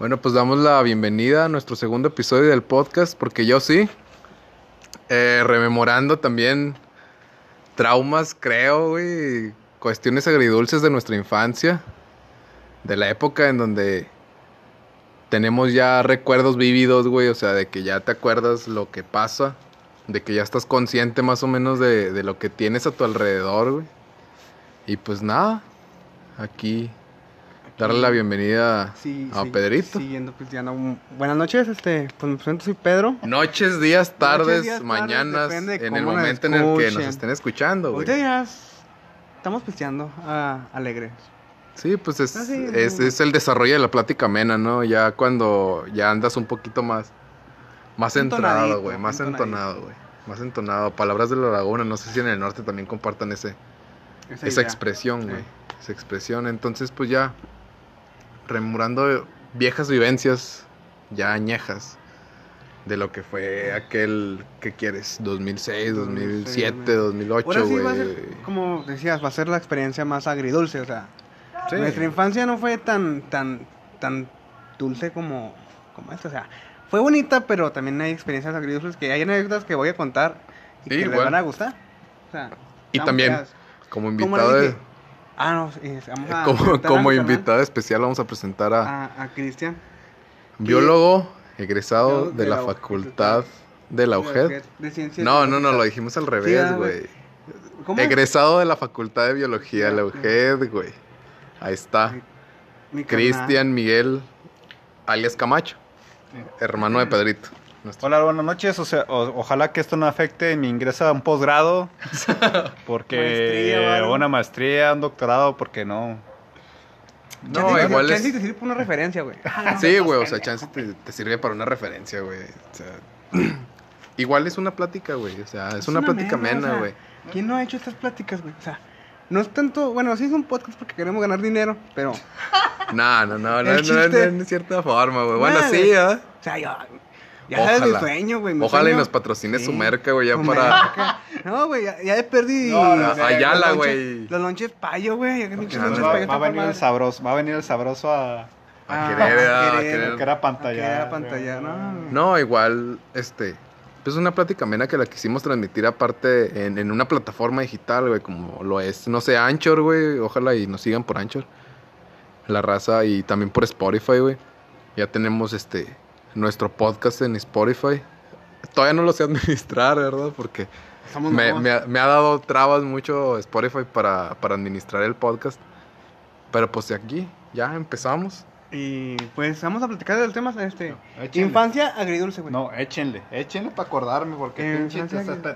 Bueno, pues damos la bienvenida a nuestro segundo episodio del podcast, porque yo sí, eh, rememorando también traumas, creo, güey, cuestiones agridulces de nuestra infancia, de la época en donde tenemos ya recuerdos vívidos, güey, o sea, de que ya te acuerdas lo que pasa, de que ya estás consciente más o menos de, de lo que tienes a tu alrededor, güey. Y pues nada, aquí darle la bienvenida Sí, a sí, Pedrito. Siguiendo pisteando. Buenas noches, este, pues me presento, soy Pedro. Noches, días, tardes, días, tardes, mañanas, depende de en el momento en el que nos estén escuchando, güey. Ahorita ya s- estamos pisteando ah, alegres. Sí, pues es, Ah, sí, es, no. es el desarrollo de la plática amena, ¿no? Ya cuando ya andas un poquito más, más entrado, güey, más entonado, güey. Más entonado. Palabras de la laguna, no sé si en el norte también compartan ese, Esa, expresión, güey. Esa expresión. Entonces, pues ya, rememorando viejas vivencias, ya añejas, de lo que fue aquel, ¿qué quieres? 2006, 2007, 2008, Ahora sí güey. va a ser, como decías, va a ser la experiencia más agridulce, o sea, Sí. nuestra infancia no fue tan, tan, tan dulce como, como esta, o sea, fue bonita, pero también hay experiencias agridulces que hay anécdotas que voy a contar y Sí, que les igual. van a gustar. O sea, Y también, feas. como Como invitado, dije, Ah, no, vamos a como, como invitado especial vamos a presentar a a, a Cristian. biólogo egresado de de la la facultad de la UGED. De No, no, no, lo dijimos al revés, güey. Egresado de la facultad de biología de la UGED, güey. Ahí está. Cristian Miguel, alias Camacho, hermano de Pedrito. Nuestro- Hola, buenas noches. O sea, o- ojalá que esto no afecte mi ingreso a un posgrado. porque Maestría, una maestría, un doctorado, porque no. No, Chance- igual es- te sirve por una referencia, güey. Sí, güey, o sea, chance te, te sirve para una referencia, güey. O sea, igual es una plática, güey. O sea, es, una, plática amena, o sea, güey. ¿Quién no ha hecho estas pláticas, güey? O sea, no es tanto, bueno, sí es un podcast porque queremos ganar dinero, pero, o No, no, no, no, no, no, cierta forma, güey. Bueno, sí, güey. ¿ah? sea, ya, ya sabes mi Ojalá. sueño, güey. mi Ojalá y nos patrocine Sí, su merca, güey, ya su para... merca. No, güey, ya, ya he perdido. No, los- no, Ayala, los lonches- güey. Los lonches payo, güey. no, va, payo va a venir el sabroso, va a venir el sabroso a, A Ah, querer, a a querer. querer. que era querer pantalla, no. No, igual, este, pues una plática amena que la quisimos transmitir aparte en, en una plataforma digital, güey, como lo es, no sé, Anchor, güey, ojalá y nos sigan por Anchor, la raza, y también por Spotify, güey. Ya tenemos, este, nuestro podcast en Spotify. Todavía no lo sé administrar, ¿verdad? Porque me, me ha, me ha dado trabas mucho Spotify para, para administrar el podcast. Pero pues de aquí, ya empezamos. Y pues vamos a platicar del tema, este... échenle. Infancia agridulce, güey. No, échenle, échenle para acordarme, porque Eh, pinche,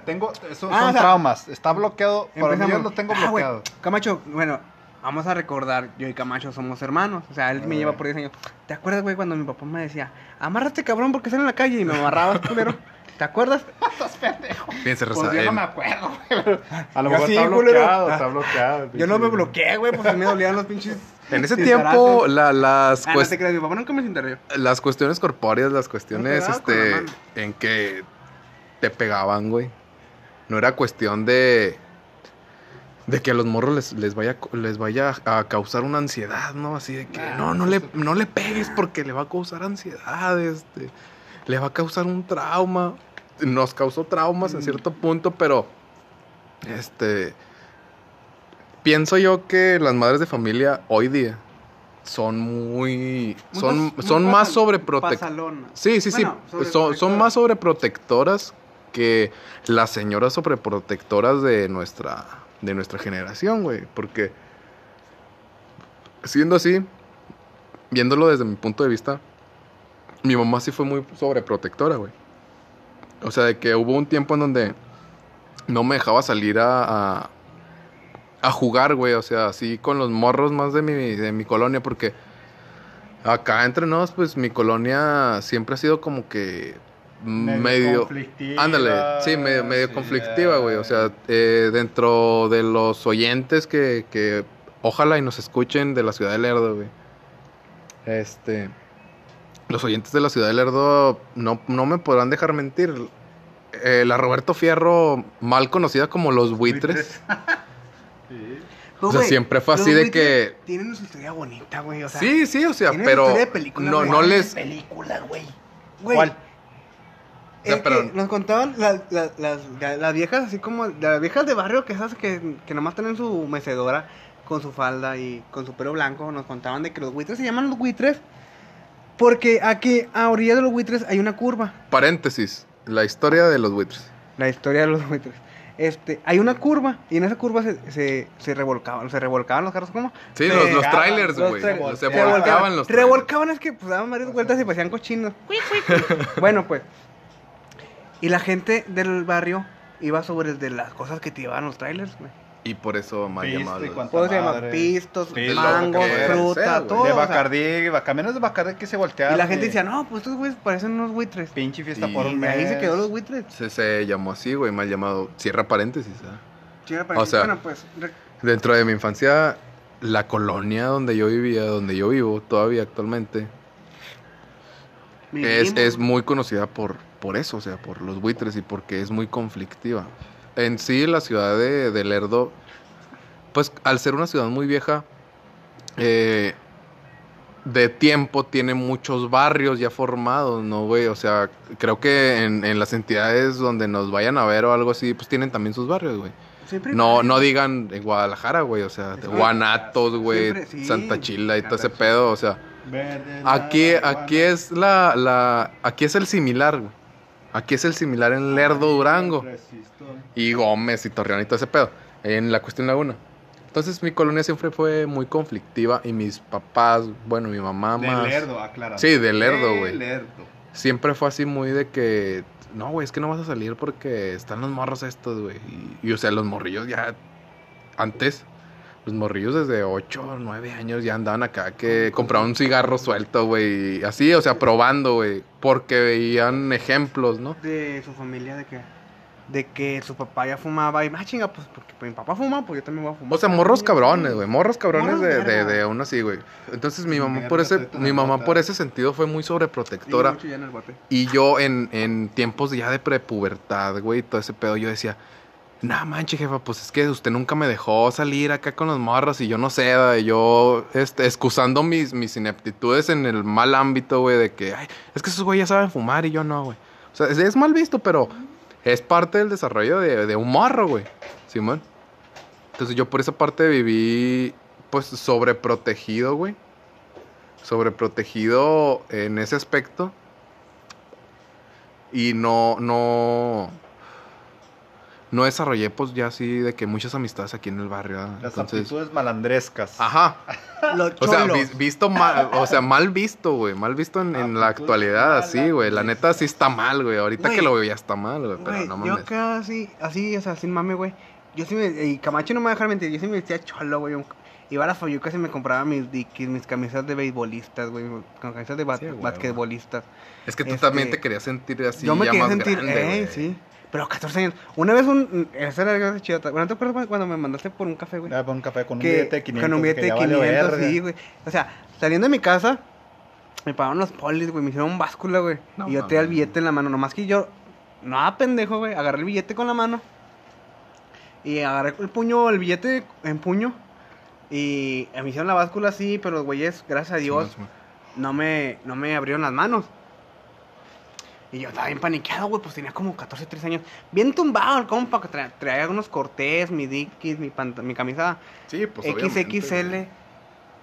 tengo, son, Ah, son o sea, traumas, está bloqueado, para mí yo lo tengo Ah, bloqueado. Camacho, bueno, vamos a recordar, yo y Camacho somos hermanos. O sea, él me Ah. lleva por 10 años. ¿Te acuerdas, güey, cuando mi papá me decía, amárrate, cabrón, porque sale en la calle y me amarrabas, culero? ¿Te acuerdas? Fíjense, raza, Pues yo no me acuerdo, güey. A lo mejor sí, está bloqueado, está bloqueado. Yo no me bloqueé, güey, porque me dolían los pinches. en ese tiempo la- las, Ah, no te creas, mi papá nunca me las cuestiones corpóreas, las cuestiones la este, en que te pegaban, güey. No era cuestión de de que a los morros les, les vaya les vaya a causar una ansiedad, ¿no? Así de que Nah, no, no le no le pegues porque le va a causar ansiedad, este, le va a causar un trauma. Nos causó traumas en Mm. cierto punto, pero este pienso yo que las madres de familia hoy día son muy son Muy son muy más sobreprotectoras. Sí, sí, Bueno, sí. Son, son más sobreprotectoras que las señoras sobreprotectoras de nuestra, de nuestra generación, güey. Porque, siendo así, viéndolo desde mi punto de vista, mi mamá sí fue muy sobreprotectora, güey. O sea, de que hubo un tiempo en donde no me dejaba salir a, a, jugar, güey. O sea, así con los morros más de mi, de mi colonia, porque acá entre nos, pues mi colonia siempre ha sido como que medio... conflictiva, Ándale, sí, medio, medio sí, conflictiva, güey. O sea, eh, dentro de los oyentes que, que ojalá y nos escuchen de la ciudad de Lerdo, güey. Este... Los oyentes de la ciudad de Lerdo no, no me podrán dejar mentir. Eh, la Roberto Fierro, mal conocida como Los Buitres. Sí. O sea, siempre fue así de que- Tienen su historia bonita, güey. O sea, sí, sí, o sea, pero historia de película, no, güey. no les... película, güey. Güey, ¿Cuál? Es pero- que nos contaban la- la- las, las viejas, así como las viejas de barrio que esas que, que nomás tienen su mecedora con su falda y con su pelo blanco. Nos contaban de que los buitres se llaman los buitres porque aquí a orilla de los buitres hay una curva. Paréntesis, la historia de los buitres. La historia de los buitres. Este, hay una curva y en esa curva se, se, se revolcaban, se revolcaban los carros como Sí, Se- los, los trailers, güey. Se Se volcaban los trailers. Revolcaban es que pues daban varias vueltas y parecían cochinos. bueno, pues. Y la gente del barrio iba sobre el de las cosas que te llevaban los trailers, güey. Y por eso mal llamado. se llama pistos, Pisto, mangos, fruta, todo. De o sea, Bacardí, camiones de Bacardí que se volteaban. y la gente y decía, no, pues estos güeyes parecen unos buitres. Pinche fiesta por un Y mes. ahí se quedó los buitres. Se, se llamó así, güey, mal llamado. Cierra paréntesis. ¿ah? Sí, era O sea, bueno, pues. Dentro de mi infancia, la colonia donde yo vivía, donde yo vivo todavía actualmente, es, es muy conocida por, por eso, o sea, por los buitres y porque es muy conflictiva. En sí, la ciudad de, de Lerdo, pues al ser una ciudad muy vieja, eh, de tiempo tiene muchos barrios ya formados, ¿no, güey? O sea, creo que en, en las entidades donde nos vayan a ver o algo así, pues tienen también sus barrios, güey. No, no digan en Guadalajara, güey, o sea, Guanatos, güey, sí. Santa Chila y todo ese pedo, o sea, Verde, aquí, aquí es la, la, aquí es el similar, güey. Aquí es el similar en Lerdo, Durango, y Gómez y Torreón y todo ese pedo, en la cuestión Laguna. Entonces mi colonia siempre fue muy conflictiva y mis papás, bueno, mi mamá De más... Lerdo, aclara. Sí, de Lerdo, güey. Lerdo. Siempre fue así muy de que, no, güey, es que no vas a salir porque están los morros estos, güey. Y, y, o sea, los morrillos ya, antes, los morrillos desde 8 o 9 años ya andaban acá que compraban un cigarro suelto, güey. Así, o sea, probando, güey. Porque veían ejemplos, ¿no? de su familia de que de que su papá ya fumaba y más chinga pues porque pues, mi papá fuma pues yo también voy a fumar O sea, morros cabrones, güey. Morros cabrones de, de, de aún así, güey. Entonces mi mamá por ese, mi mamá por ese sentido fue muy sobreprotectora. Y yo en, en tiempos ya de prepubertad, güey, todo ese pedo, yo decía, no manche, jefa, pues es que usted nunca me dejó salir acá con los morros y yo no sé, yo este, excusando mis, mis ineptitudes en el mal ámbito, güey, de que, ay, es que esos güeyes ya saben fumar y yo no, güey. O sea, es, es mal visto, pero es parte del desarrollo de, de un morro, güey. Simón. Entonces yo por esa parte viví, pues, sobreprotegido, güey. Sobreprotegido en ese aspecto. Y no, no. No desarrollé, pues, ya así de que muchas amistades aquí en el barrio. ¿verdad? Las Entonces. aptitudes malandrescas. Ajá. Los O sea, vis- visto mal, o sea, mal visto, güey. Mal visto en, en la Aptitudes actualidad, así, güey. La neta sí está mal, güey. Ahorita que lo veo ya está mal, güey. Pero no yo mames. acá así, así, o sea, sin mame, güey. Yo sí me, y Camacho no me va a dejar mentir, yo sí me vestía cholo, güey. Iba a las Fayucas y me compraba mis dikis, mis camisas de beisbolistas, güey, con camisas de ba- Sí, güey, basquetbolistas. Es que tú Este, también te querías sentir así, yo me ya quería más sentir, grande, eh, sí. Pero a 14 años. Una vez un, esa era la chidota. Bueno, ¿te acuerdas cuando me mandaste por un café, güey? Ya, pon un café con un billete de 500. con un billete de ya valió 500, verga. sí, güey. O sea, saliendo de mi casa, me pagaron los polis, güey, me hicieron báscula, güey. No y yo tenía el billete en la mano, nomás que yo, no pendejo, güey, agarré el billete con la mano. Y agarré el puño, el billete en puño. Y me hicieron la báscula así, pero los güeyes, gracias a Dios, no me, no me abrieron las manos. Y yo estaba bien paniqueado, güey, pues tenía como 14, 13 años. Bien tumbado el compa, que traía, traía unos cortés, mi dickies, mi, mi camisa Sí, pues XXL.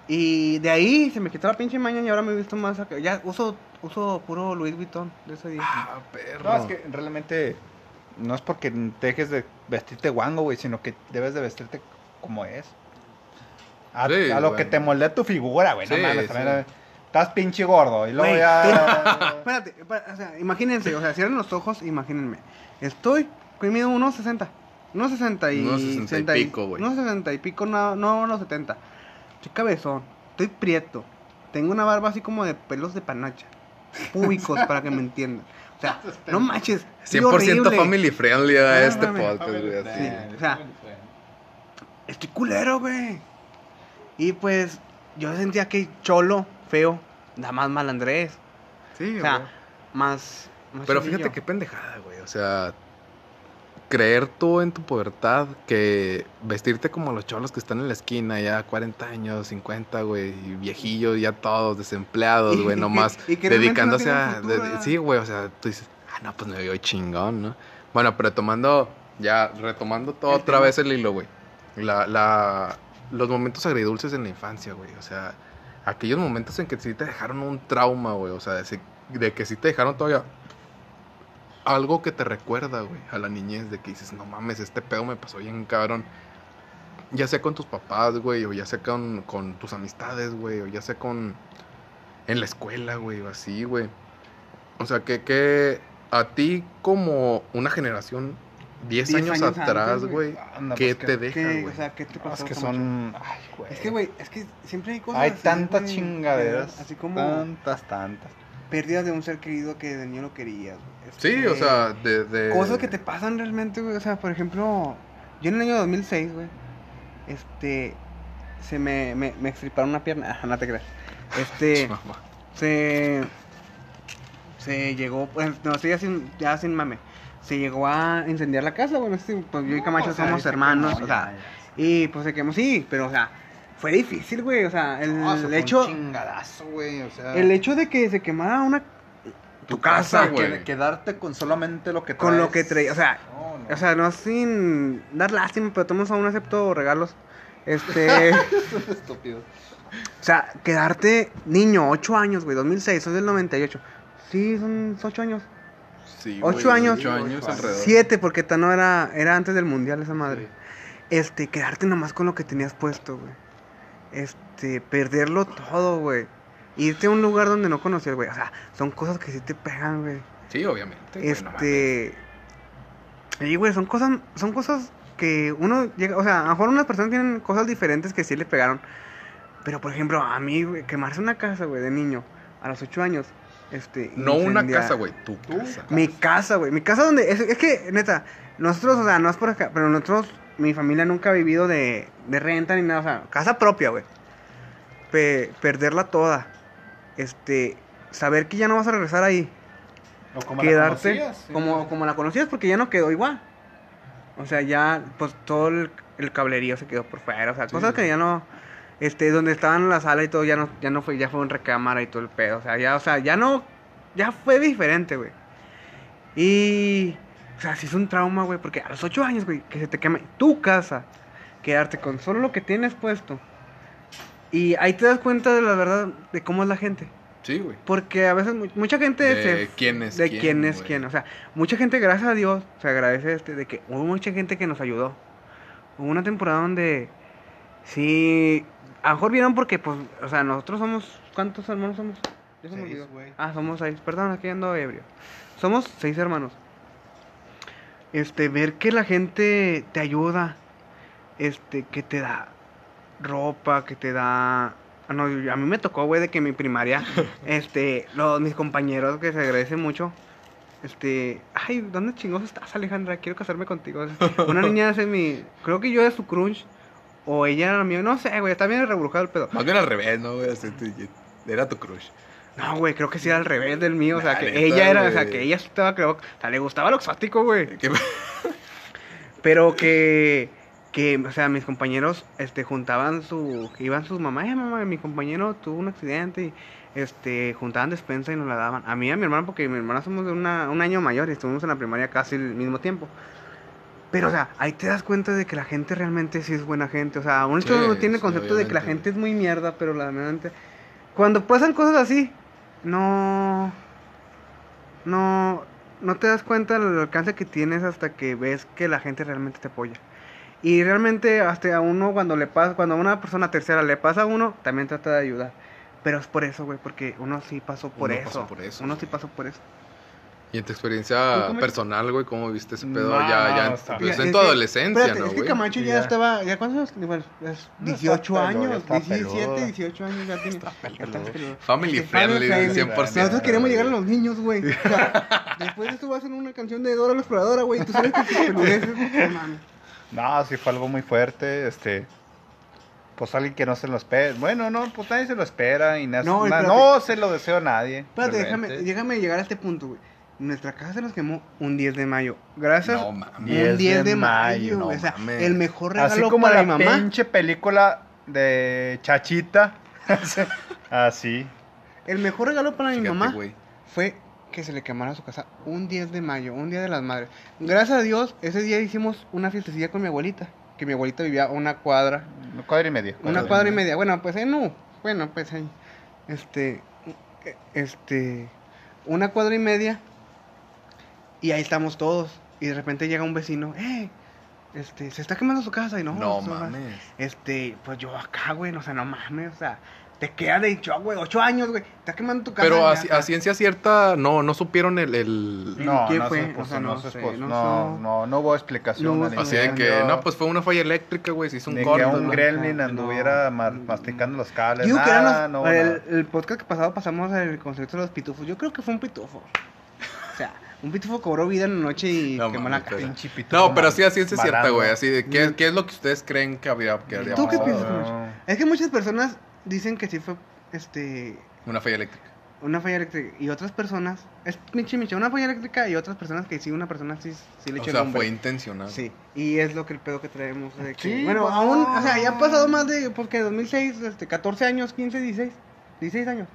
Y de ahí se me quitó la pinche maña y ahora me he visto más acá. Ya uso, uso puro Louis Vuitton de ese día. Ah, perro. No, es que realmente no es porque dejes de vestirte guango, güey, sino que debes de vestirte como es. A, Sí, a lo que te moldea tu figura, güey. Sí, no mames, sí. también, Estás pinche gordo y luego Güey, ya. Espérate, espérate, o sea, imagínense, o sea, cierren los ojos, imagínense. Estoy, que mido 1.60. 1.60 y... 1.60 y 60 pico, güey. 1.60 y pico, no, no 1.70. Estoy cabezón, estoy prieto. Tengo una barba así como de pelos de panacha. Públicos, para que me entiendan. O sea, no manches. estoy 100% horrible. family friendly a este podcast, güey. así. Sí, o sea, Estoy culero, güey. Y pues, yo sentía que cholo, feo, nada más malandrés. Sí, O sea, güey. más. más Pero fíjate qué pendejada, güey. O sea, creer tú en tu pubertad que vestirte como los cholos que están en la esquina, ya 40 años, 50, güey, y viejillos, ya todos desempleados, güey, nomás y que no dedicándose tienen a... sí, güey, o sea, tú dices, ah, no, pues me veo chingón, ¿no? Bueno, pero tomando, ya, retomando todo otra tema. vez el hilo, güey. La, la, los momentos agridulces en la infancia, güey, o sea, aquellos momentos en que sí te dejaron un trauma, güey, o sea, de, de que sí te dejaron todavía algo que te recuerda, güey, a la niñez, de que dices, no mames, este pedo me pasó bien cabrón. Ya sea con tus papás, güey, o ya sea con, con tus amistades, güey, o ya sea con... En la escuela, güey, o así, güey. O sea, que, que a ti como una generación 10 10 años, años atrás, güey. Anda, ¿qué pues, te que- deja, ¿Qué, güey? o sea, ¿qué te pasó? es que son. Ay, güey. Es que, güey, es que siempre hay cosas Hay así, tantas güey, chingaderas. Así como Tantas, tantas. pérdidas de un ser querido que de niño lo querías. güey. Sí, o sea, de... de- Cosas que te pasan realmente, güey. O sea, por ejemplo, yo en el año 2006, güey, este, se me, me, me extriparon una pierna. Ah, no te creas. Este, se, se llegó, pues, no, sí, ya sin, ya sin mame. Se llegó a incendiar la casa, güey. no sé si, pues yo y Camacho O sea, somos hermanos, no, o sea, ya, y pues se quemó, sí, pero, o sea, fue difícil, güey. O sea, el. No, un hecho, chingadazo, güey. O sea. el hecho de que se quemara una, Tu casa, güey. quedarte con solamente lo que con lo traes. que traía, o sea. O sea, no sin dar lástima, pero todos aún acepto regalos. Este, estúpido. o sea, quedarte niño, 8 años, güey, 2006, sos del 98. Sí, son 8 años. Sí, Ocho güey, años. Ocho años Ocho alrededor. 7, porque no era, era antes del mundial esa madre. Este, quedarte nomás con lo que tenías puesto, güey. Este, perderlo todo, güey. Irte a un lugar donde no conocías, güey. O sea, son cosas que sí te pegan, güey. Sí, obviamente. güey, no mames. Este. Y güey, son cosas, son cosas que uno llega, o sea, a lo mejor unas personas tienen cosas diferentes que sí le pegaron. Pero por ejemplo, a mí, güey, quemarse una casa, güey, de niño, a los 8 años, este. No una casa, güey, tu casa. Mi casa, güey. Mi casa donde. Es, es que, neta, nosotros, o sea, no es por acá, pero nosotros, mi familia nunca ha vivido de, de renta ni nada, o sea, casa propia, güey. Pe- perderla toda. Este. Saber que ya no vas a regresar ahí O como quedarte la conocías, sí. como, como la conocías porque ya no quedó igual. O sea, ya pues todo el, el cablerío se quedó por fuera, o sea, Sí, cosas sí. que ya no este donde estaban en la sala y todo ya no ya no fue ya fue un recámara y todo el pedo, o sea, ya o sea, ya no ya fue diferente, güey. Y o sea, sí es un trauma, güey, porque a los ocho años, güey, que se te queme tu casa, quedarte con solo lo que tienes puesto. Y ahí te das cuenta de la verdad de cómo es la gente. Sí, güey. Porque a veces mu- mucha gente De se- quién es de quién, quién es güey. quién. O sea, mucha gente, gracias a Dios, se agradece este, de que hubo mucha gente que nos ayudó. Hubo una temporada donde sí, a lo mejor vieron porque, pues, o sea, nosotros somos, ¿cuántos hermanos somos? Ya se me Seis, olvidó. Ah, somos seis, perdón, aquí ando ebrio. Somos seis hermanos. Este, ver que la gente te ayuda, este, que te da ropa, que te da... Ah, no, a mí me tocó, güey, de que mi primaria, este, los, mis compañeros, que se agradecen mucho, este, ay, ¿dónde chingos estás, Alejandra? Quiero casarme contigo. Una niña hace mi, creo que yo era su crunch, o ella era la mía, no sé, güey, está bien rebrujado el pedo. Más bien al revés, ¿no, güey? Así te- Era tu crush. No, güey, creo que sí era al revés del mío, o sea, que ella era, o sea, que ella estaba, creo, o sea, le gustaba lo exótico, güey. ¿Qué- Pero que, que, o sea, mis compañeros, este, juntaban su, iban sus mamás, "Eh, mamá, mi compañero tuvo un accidente y, este, juntaban despensa y nos la daban. A mí y a mi hermana, porque mi hermana somos de una, un año mayor y estuvimos en la primaria casi el mismo tiempo. Pero, o sea, ahí te das cuenta de que la gente realmente sí es buena gente. O sea, uno Sí, no tiene el concepto de que la gente es muy mierda, pero la realmente... Cuando pasan cosas así, no... No... No te das cuenta del alcance que tienes hasta que ves que la gente realmente te apoya. Y realmente hasta a uno cuando le pasa, cuando a una persona tercera le pasa a uno, también trata de ayudar. Pero es por eso, güey, porque uno sí pasó por, Uno eso. pasó por eso, Uno güey. sí pasó por eso. Y en tu experiencia ¿Tú cómo- personal, güey, ¿cómo viste ese pedo? No, ya, ya, pues, en tu que- adolescencia, espérate, ¿no, es que güey? Camacho ya, ya. estaba, ¿ya cuántos años? Bueno, es No, 18 está peludo, años, ya está 17, peludo. 18 años ya tiene. ya está peludo. Family friendly, family 100%. Nosotros queremos llegar a los niños, güey. O sea, después de esto va a ser una canción de Dora la Exploradora, güey. Tú sabes que tus peludeces, no mames. No, sí fue algo muy fuerte, este... Pues alguien que no se lo espera. Bueno, no, pues nadie se lo espera y na- No, na- no se lo deseo a nadie. Espérate, déjame, déjame llegar a este punto, güey. Nuestra casa se nos quemó un 10 de mayo. Gracias. No mames. un 10 10 de, de mayo. mayo, no o sea, el mejor regalo Así como para la mi mamá. pinche película de Chachita. Así. El mejor regalo para mi mamá fue que se le quemara su casa un 10 de mayo, un día de las madres. Gracias a Dios, ese día hicimos una fiestecilla con mi abuelita. Que mi abuelita vivía a una cuadra. Una cuadra y media. Una cuadra y media. Bueno, pues ahí no. Bueno, pues ahí. Este. eh, Este. Una cuadra y media. Y ahí estamos todos. Y de repente llega un vecino. ¡Eh! Este, se está quemando su casa. Y no, No mames. Este, pues yo acá, güey. O sea, no mames. O sea, te queda de hecho, güey. Ocho años, güey. Está quemando tu casa. Pero a, a ciencia cierta, no, no supieron el. el- No, ¿Quién no, fue? O sea, no, no sé, no no, no, no hubo explicación. Así de que, no, pues fue una falla eléctrica, güey. Se hizo un Ni corte. que un ¿no? gremlin No, anduviera no. ma- masticando los cables. Digo que eran nada, los- no, el, nada. el podcast que pasado pasamos el concepto de los pitufos. Yo creo que fue un pitufo. O sea, un pitufo cobró vida en la noche y No quemó la Pinche pitufo No, pero sí a ciencia cierta, güey. Así de, ¿qué, ¿qué es lo que ustedes creen que habría, que habría ¿Tú qué piensas, No. Es que muchas personas dicen que sí fue este Una falla eléctrica. una falla eléctrica y otras personas es michi michi, una falla eléctrica y otras personas que sí una persona sí, sí le O echó sea, el hombre. fue intencional. Sí, y es lo que el pedo que traemos de que, Sí, bueno, aún, o sea, ya ha pasado más de porque 2006, este 14 años, 15, 16, 16 años.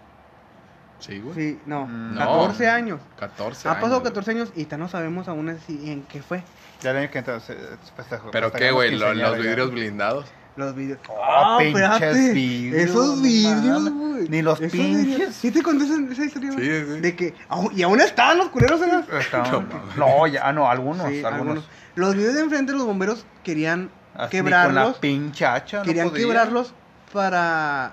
Sí, güey. Sí, no, No. 14 años. 14 Ha pasado años, 14 años y ya no sabemos aún así en qué fue. Ya el año que festejó. ¿Pero qué, güey? Los ya. vidrios blindados. Los vídeos. Oh, pinches espérate, vidrios, Esos no vidrios, güey. Ni los pinches. vidrios. ¿Sí te conté esa, esa historia, güey? Sí, sí. De que, y aún estaban los culeros en las... No. No, ya, ah, no, algunos, Sí, algunos. algunos. Los videos de enfrente los bomberos querían Así, Con la quebrarlos. pinche hacha, no querían podía. quebrarlos para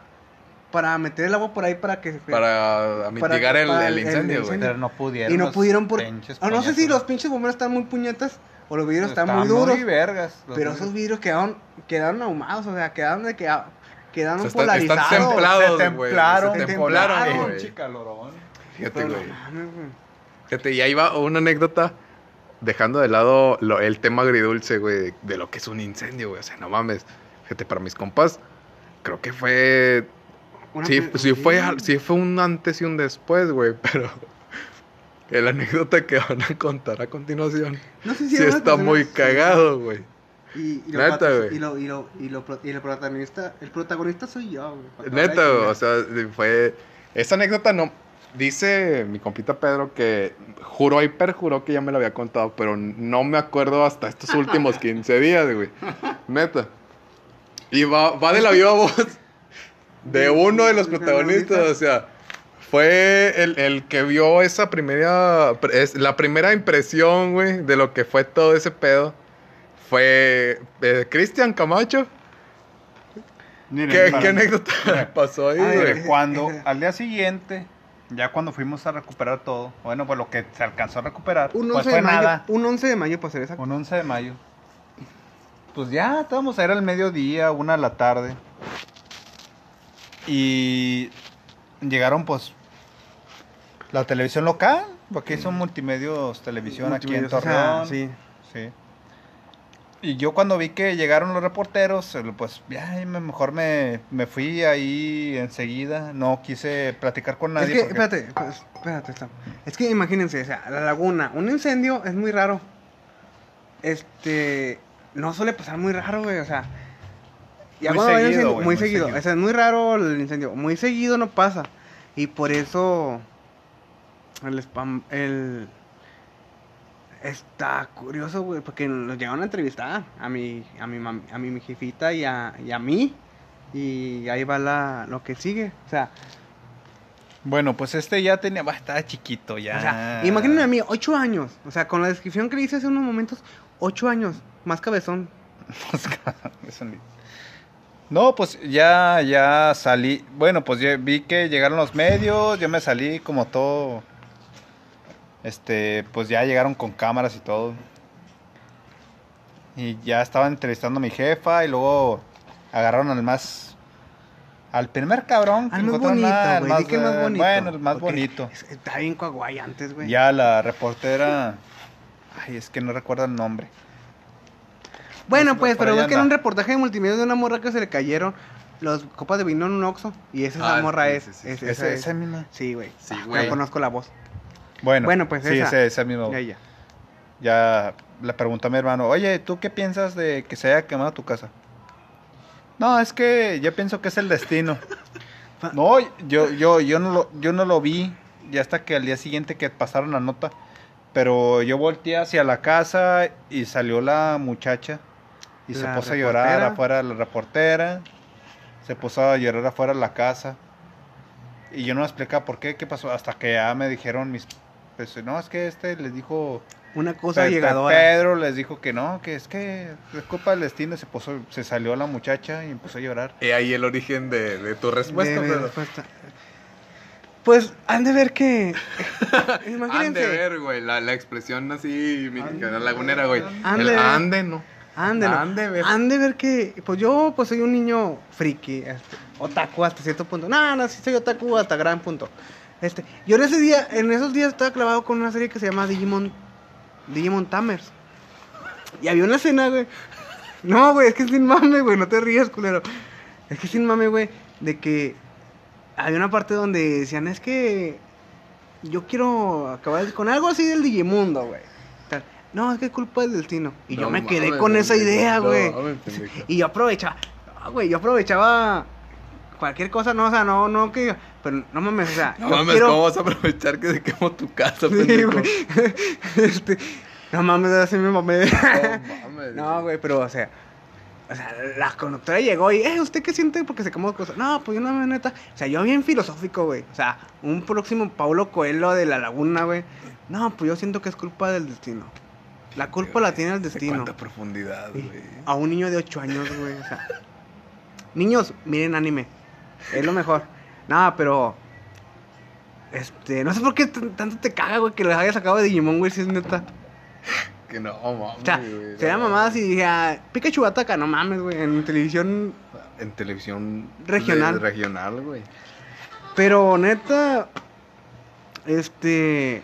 para meter el agua por ahí para que Para mitigar el, para el el- incendio, el güey. Pero no pudieron. y no pudieron por o no sé si los pinches bomberos están muy puñetas o los vidrios están, muy duros Muy vergas. pero vidrios. esos vidrios quedaron quedaron ahumados o sea quedaron de que quedaron O sea, polarizados están templados, Se templaron, Se templaron, templaron, Pinche güey. calorón. Fíjate, güey. mames, güey. Fíjate, y ahí va una anécdota. Dejando de lado lo- el tema agridulce, güey, de, de lo que es un incendio, güey. O sea, no mames. Fíjate, para mis compas, creo que fue. Una Sí, sí, fue, al- sí fue un antes y un después, güey, pero. La anécdota que van a contar a continuación. no sé Sí, eran las está muy cagado, güey. y, y lo Neta, pat- güey. y lo y lo y lo pro- y el protagonista el protagonista soy yo güey Neta, güey, o sea, fue... Esa anécdota no... Dice mi compita Pedro que juró y perjuró que ya me lo había contado, pero no me acuerdo hasta estos últimos 15 días, güey. Neta. Y va, va de la viva voz de uno de los protagonistas, o sea, fue el, el que vio esa primera, es- la primera impresión, güey, de lo que fue todo ese pedo. Fue eh, Cristian Camacho. Miren, ¿Qué, anécdota pasó ahí, güey? Mire, cuando al día siguiente, ya cuando fuimos a recuperar todo, bueno, pues lo que se alcanzó a recuperar, un pues 11 fue de mayo nada. un 11 de mayo para ser exacto Un 11 de mayo. Pues ya estábamos, era el mediodía, una de la tarde. Y llegaron pues la televisión local, porque son multimedios televisión aquí en Multimedios, o sea, Torreón. sí Sí. Y yo cuando vi que llegaron los reporteros, eh, pues ya me- mejor me, me fui ahí enseguida. No quise platicar con nadie. es que, porque- espérate, pues, espérate, está. Es que imagínense, o sea, la laguna, un incendio es muy raro. Este, no suele pasar muy raro, güey, o sea. Ya Muy cuando seguido, incendio- muy, muy seguido. seguido. O sea, es muy raro el incendio. Muy seguido no pasa. Y por eso. El spam. El. Está curioso, güey, porque nos llegaron a entrevistar a mi, a mi, mam- a mi, mi jefita y a, y a mí. Y ahí va la, lo que sigue. O sea, Bueno, pues este ya tenía, bah, estaba chiquito ya. O sea, imagínense a mí, ocho años. O sea, con la descripción que le hice hace unos momentos, ocho años, más cabezón. Eso ni- No, pues ya, ya salí. Bueno, pues ya vi que llegaron los medios, yo me salí como todo. Este, pues ya llegaron con cámaras y todo. Y ya estaban entrevistando a mi jefa y luego agarraron al más. Al primer cabrón que Al más bonito, el que más bonito. Bueno, el más bonito. es- Está bien coaguay antes, güey. Ya la reportera. Ay, es que no recuerdo el nombre. Bueno, pues, pero que era un anda. reportaje de multimedia de una morra que se le cayeron los copas de vino en un oxo. Y esa, esa Ah, morra sí, es. sí, sí, es- sí. esa Esa, es. esa misma. Sí, güey. Sí, güey. No conozco la voz. Bueno, Bueno, pues sí, esa. ese, ese mismo. Ya, ya. Ya le pregunté a mi hermano, oye, ¿tú qué piensas de que se haya quemado tu casa? No, es que yo pienso que es el destino. No, yo, yo, yo no lo, yo no lo vi, ya hasta que al día siguiente que pasaron la nota. Pero yo volteé hacia la casa y salió la muchacha y se La puso a llorar reportera. afuera de la reportera. Se puso a llorar afuera de la casa. Y yo no me explicaba por qué, qué pasó. Hasta que ya me dijeron mis... Pues, no, es que este les dijo... Una cosa Pe- Pe- llegadora. Pedro les dijo que no, que es que es culpa del destino. Se, puso, se salió la muchacha y empezó a llorar. Y ahí el origen de, de tu respuesta, De Pedro. respuesta. Pues han de ver que. Imagínense. Han de ver, güey, la, la expresión así mexicana, lagunera, güey. Han El de ver. ande, ¿no? Han de, Han de ver. han de ver que. Pues yo, pues soy un niño friki. este, otaku hasta cierto punto. No, no, sí soy otaku hasta gran punto. Este, yo en ese día, en esos días estaba clavado con una serie que se llama Digimon. Digimon Tamers. Y había una escena, güey. No, güey, es que sin mame, güey, no te rías, culero. Es que sin mame, güey, de que había una parte donde decían, es que yo quiero acabar con algo así del Digimundo, güey. No, es que es culpa del destino. Y yo me quedé con esa idea, güey. y yo aprovechaba, no, güey, yo aprovechaba cualquier cosa, no, o sea, no, no que, pero no mames, o sea, No mames, quiero- ¿cómo vas a aprovechar que se quemó tu casa, Sí, pendejo? güey. este, no mames, así me mamé. No mames. No, güey, pero, o sea, o sea, la conductora llegó y, eh, ¿usted qué siente? Porque se quemó cosas. No, pues yo no, neta. O sea, yo bien filosófico, güey. O sea, un próximo Paulo Coelho de la laguna, güey. No, pues yo siento que es culpa del destino. La culpa la tiene el De destino. cuánta profundidad, Sí. güey. A un niño de 8 años, güey. O sea, niños, miren anime. Es lo mejor. Nada, pero. Este, no sé por qué tanto te caga, güey, que les haya sacado de Digimon, güey, si es neta. Que no, mames, O sea, güey, sería no. mamada si dijera, Pikachu ataca, no mames, güey, en televisión. En televisión Regional. regional, güey. Pero neta, este.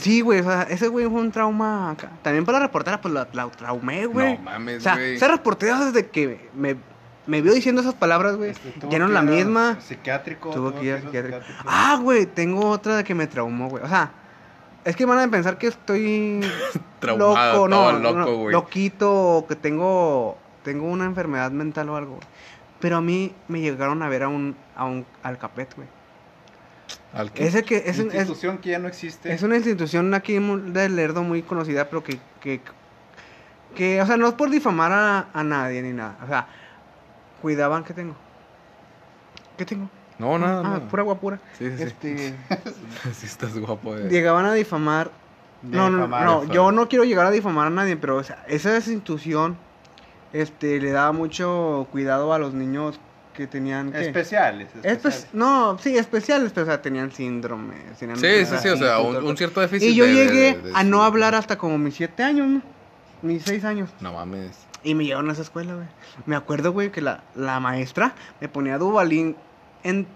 Sí, güey, o sea, ese güey fue un trauma acá. También para la reportera, pues la, la traumé, güey. No mames, o sea, güey. esa reportera desde que me, me vio diciendo esas palabras, güey, Este, ya no la misma. Psiquiátrico. Tuvo que ir a psiquiátrico. Ah, güey, tengo otra de que me traumó, güey. O sea, es que van a pensar que estoy Traumado, loco, no, todo loco, no, güey. loquito, o que tengo, tengo una enfermedad mental o algo. güey. Pero a mí me llegaron a ver a un, a un al Capet, güey. Ese que es, un- es, institución que ya no existe. es una institución aquí de Lerdo muy conocida, pero que, que, que, o sea, no es por difamar a, a nadie ni nada. O sea, cuidaban, ¿qué tengo? ¿Qué tengo? No, nada, ah, nada. pura guapura. Sí, sí, sí. Este, Sí estás guapo, de... llegaban a difamar. No, no, no, yo no quiero llegar a difamar a nadie, pero o sea, esa institución este, le daba mucho cuidado a los niños que tenían... ¿qué? Especiales. Espe- especiales. no, sí, especiales, pero o sea, tenían síndrome. Tenían Sí, sí, sí, o sea, un, un cierto déficit Y yo de- llegué de- de a no hablar hasta como mis siete años, ¿no? Mis seis años. No mames. Y me llevaron a esa escuela, güey. Me acuerdo, güey, que la, la maestra me ponía Dubalín en,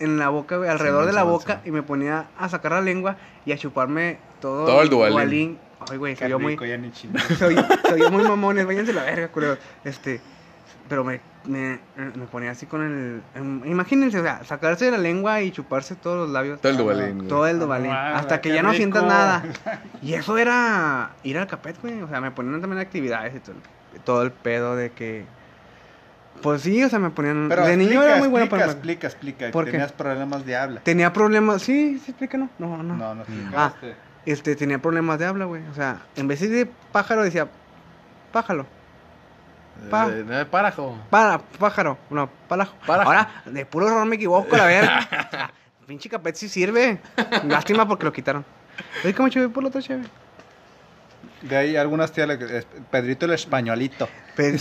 en la boca, güey, alrededor de la boca y me ponía a sacar la lengua y a chuparme todo, Todo el Duvalín. Ay, güey, soy yo muy, soy, soy yo muy mamones, váyanse la verga, culero. Este, pero me, me, me ponía así con el... em, imagínense, o sea, sacarse la lengua y chuparse todos los labios. Todo el güey. Todo el Duvalín. Ah, hasta que ya no sientas nada. Y eso era ir al capet, güey. O sea, me ponían también actividades y todo el, todo el pedo de que. Pues sí, o sea, me ponían. Pero de niño era muy bueno explica, para. explica, explica. ¿Por qué? Tenías problemas de habla. Tenía problemas. Sí, sí, explica, no. No, no. No, no Mm. explicaste. Este, tenía problemas de habla, güey. O sea, en vez de pájaro decía pájaro. Pa. Eh, eh, Parajo. Para, pájaro. No, palajo. Parajo. Ahora, de puro error me equivoco, la verga. Pinche capet sí sirve. Lástima porque lo quitaron. Oye, ¿cómo chévere por la otra chévere? De ahí algunas tías, le- es- Pedrito el españolito.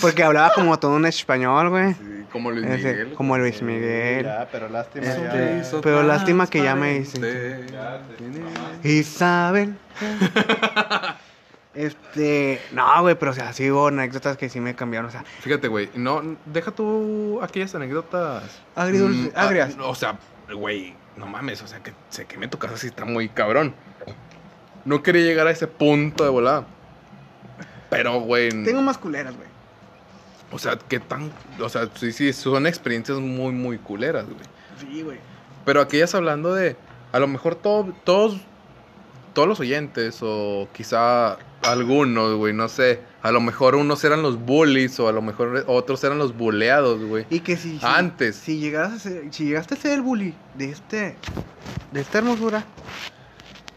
Porque hablaba como todo un español, güey. Sí, como Luis Ese, Miguel. como Luis Miguel. Ya, pero lástima. Eso ya. Pero lástima que ya me. Ya, te- Isabel. Este, no, güey, pero o sea, sí hubo anécdotas que sí me cambiaron, o sea, Fíjate, güey, no, deja tú aquellas anécdotas. Agridulce- Mm, ah, agrias. o sea, güey, no mames, o sea, que se queme tu casa sí está muy cabrón. No quería llegar a ese punto de volada. Pero, güey, tengo más culeras, güey. o sea, qué tan, o sea, sí, sí, son experiencias muy, muy culeras, güey. Sí, güey. Pero aquellas hablando de, a lo mejor todo- todos todos los oyentes, o quizá algunos, güey, no sé. A lo mejor unos eran los bullies, o a lo mejor otros eran los buleados, güey. Y que si, si- Antes. Si, llegaras a ser- si llegaste a ser el bully de este. De esta hermosura.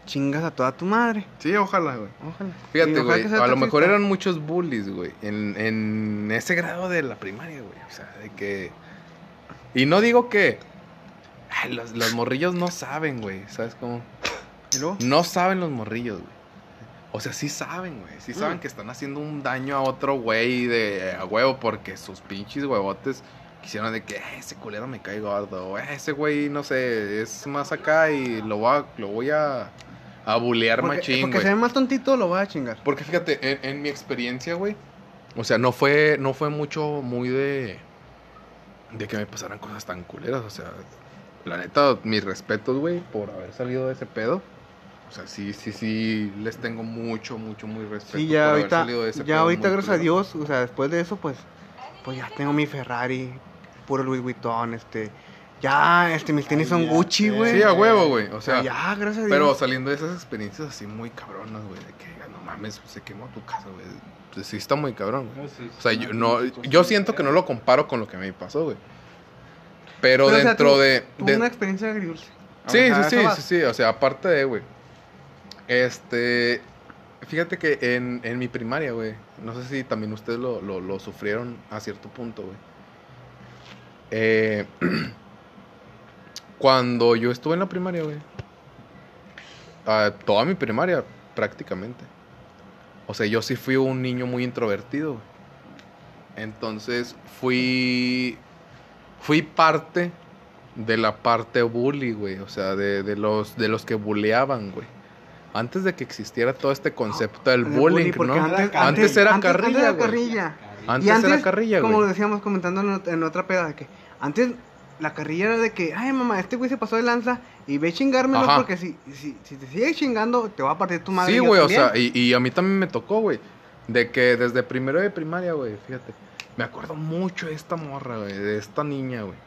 Chingas a toda tu madre. Sí, ojalá, güey. Ojalá. Fíjate, ojalá güey, a lo mejor eran muchos bullies, güey, en, en ese grado de la primaria, güey. O sea, de que... Y no digo que... ay, los, los morrillos no saben, güey, ¿sabes cómo? ¿Y luego? No saben los morrillos, güey. O sea, sí saben, güey. Sí saben Mm. que están haciendo un daño a otro güey de a huevo porque sus pinches huevotes quisieron de que "Eh, ese culero me cae gordo. o, "Eh, ese güey, no sé, es más acá y lo voy a, lo voy a, a bulear Porque, machín, porque se ve más tontito, lo voy a chingar. Porque fíjate, en, en mi experiencia, güey, o sea, no fue, no fue mucho muy de, de que me pasaran cosas tan culeras, o sea, la neta, mis respetos, güey, por haber salido de ese pedo. O sea, sí, sí, sí, les tengo mucho, mucho, muy respeto. Sí, por ya haber ahorita, salido de ese ya ahorita, gracias a. Dios, o sea, después de eso, pues, pues ya tengo mi Ferrari, puro Louis Vuitton, este, ya, este, mis tenis son Gucci, güey. Sí, a huevo, güey, o sea, ya, gracias a Dios. pero saliendo de esas experiencias así muy cabronas, güey, de que, no mames, se quemó tu casa, güey. Pues sí está muy cabrón, güey. Sí, O sea, yo, no, yo siento que no lo comparo con lo que me pasó, güey. Pero, Pero, o sea, dentro tú- de... De- una experiencia agridulce. Sí, sí, sí, sí, sí, o sea, aparte de, güey. Este, fíjate que en, en mi primaria, güey, no sé si también ustedes lo, lo, sufrieron a cierto punto, güey. Eh, cuando yo estuve en la primaria, güey, ah, toda mi primaria prácticamente. O sea, yo sí fui un niño muy introvertido, güey. Entonces fui, fui parte de la parte bully, güey. O sea, de, de los, de los que bulleaban, güey. Antes de que existiera todo este concepto del El bullying, ¿no? Antes, Antes era antes- carrilla, Antes era güey. carrilla. Antes antes, era carrilla, como lo güey. decíamos comentando en, ot- en otra peda, de que antes la carrilla era de que, ay mamá, este güey se pasó de lanza y ve chingármelo Ajá. porque si, si, si te sigues chingando, te va a partir tu madre. Sí, güey, o también". sea, y, y a mí también me tocó, güey. De que desde primero de primaria, güey, fíjate. Me acuerdo mucho de esta morra, güey, de esta niña, güey.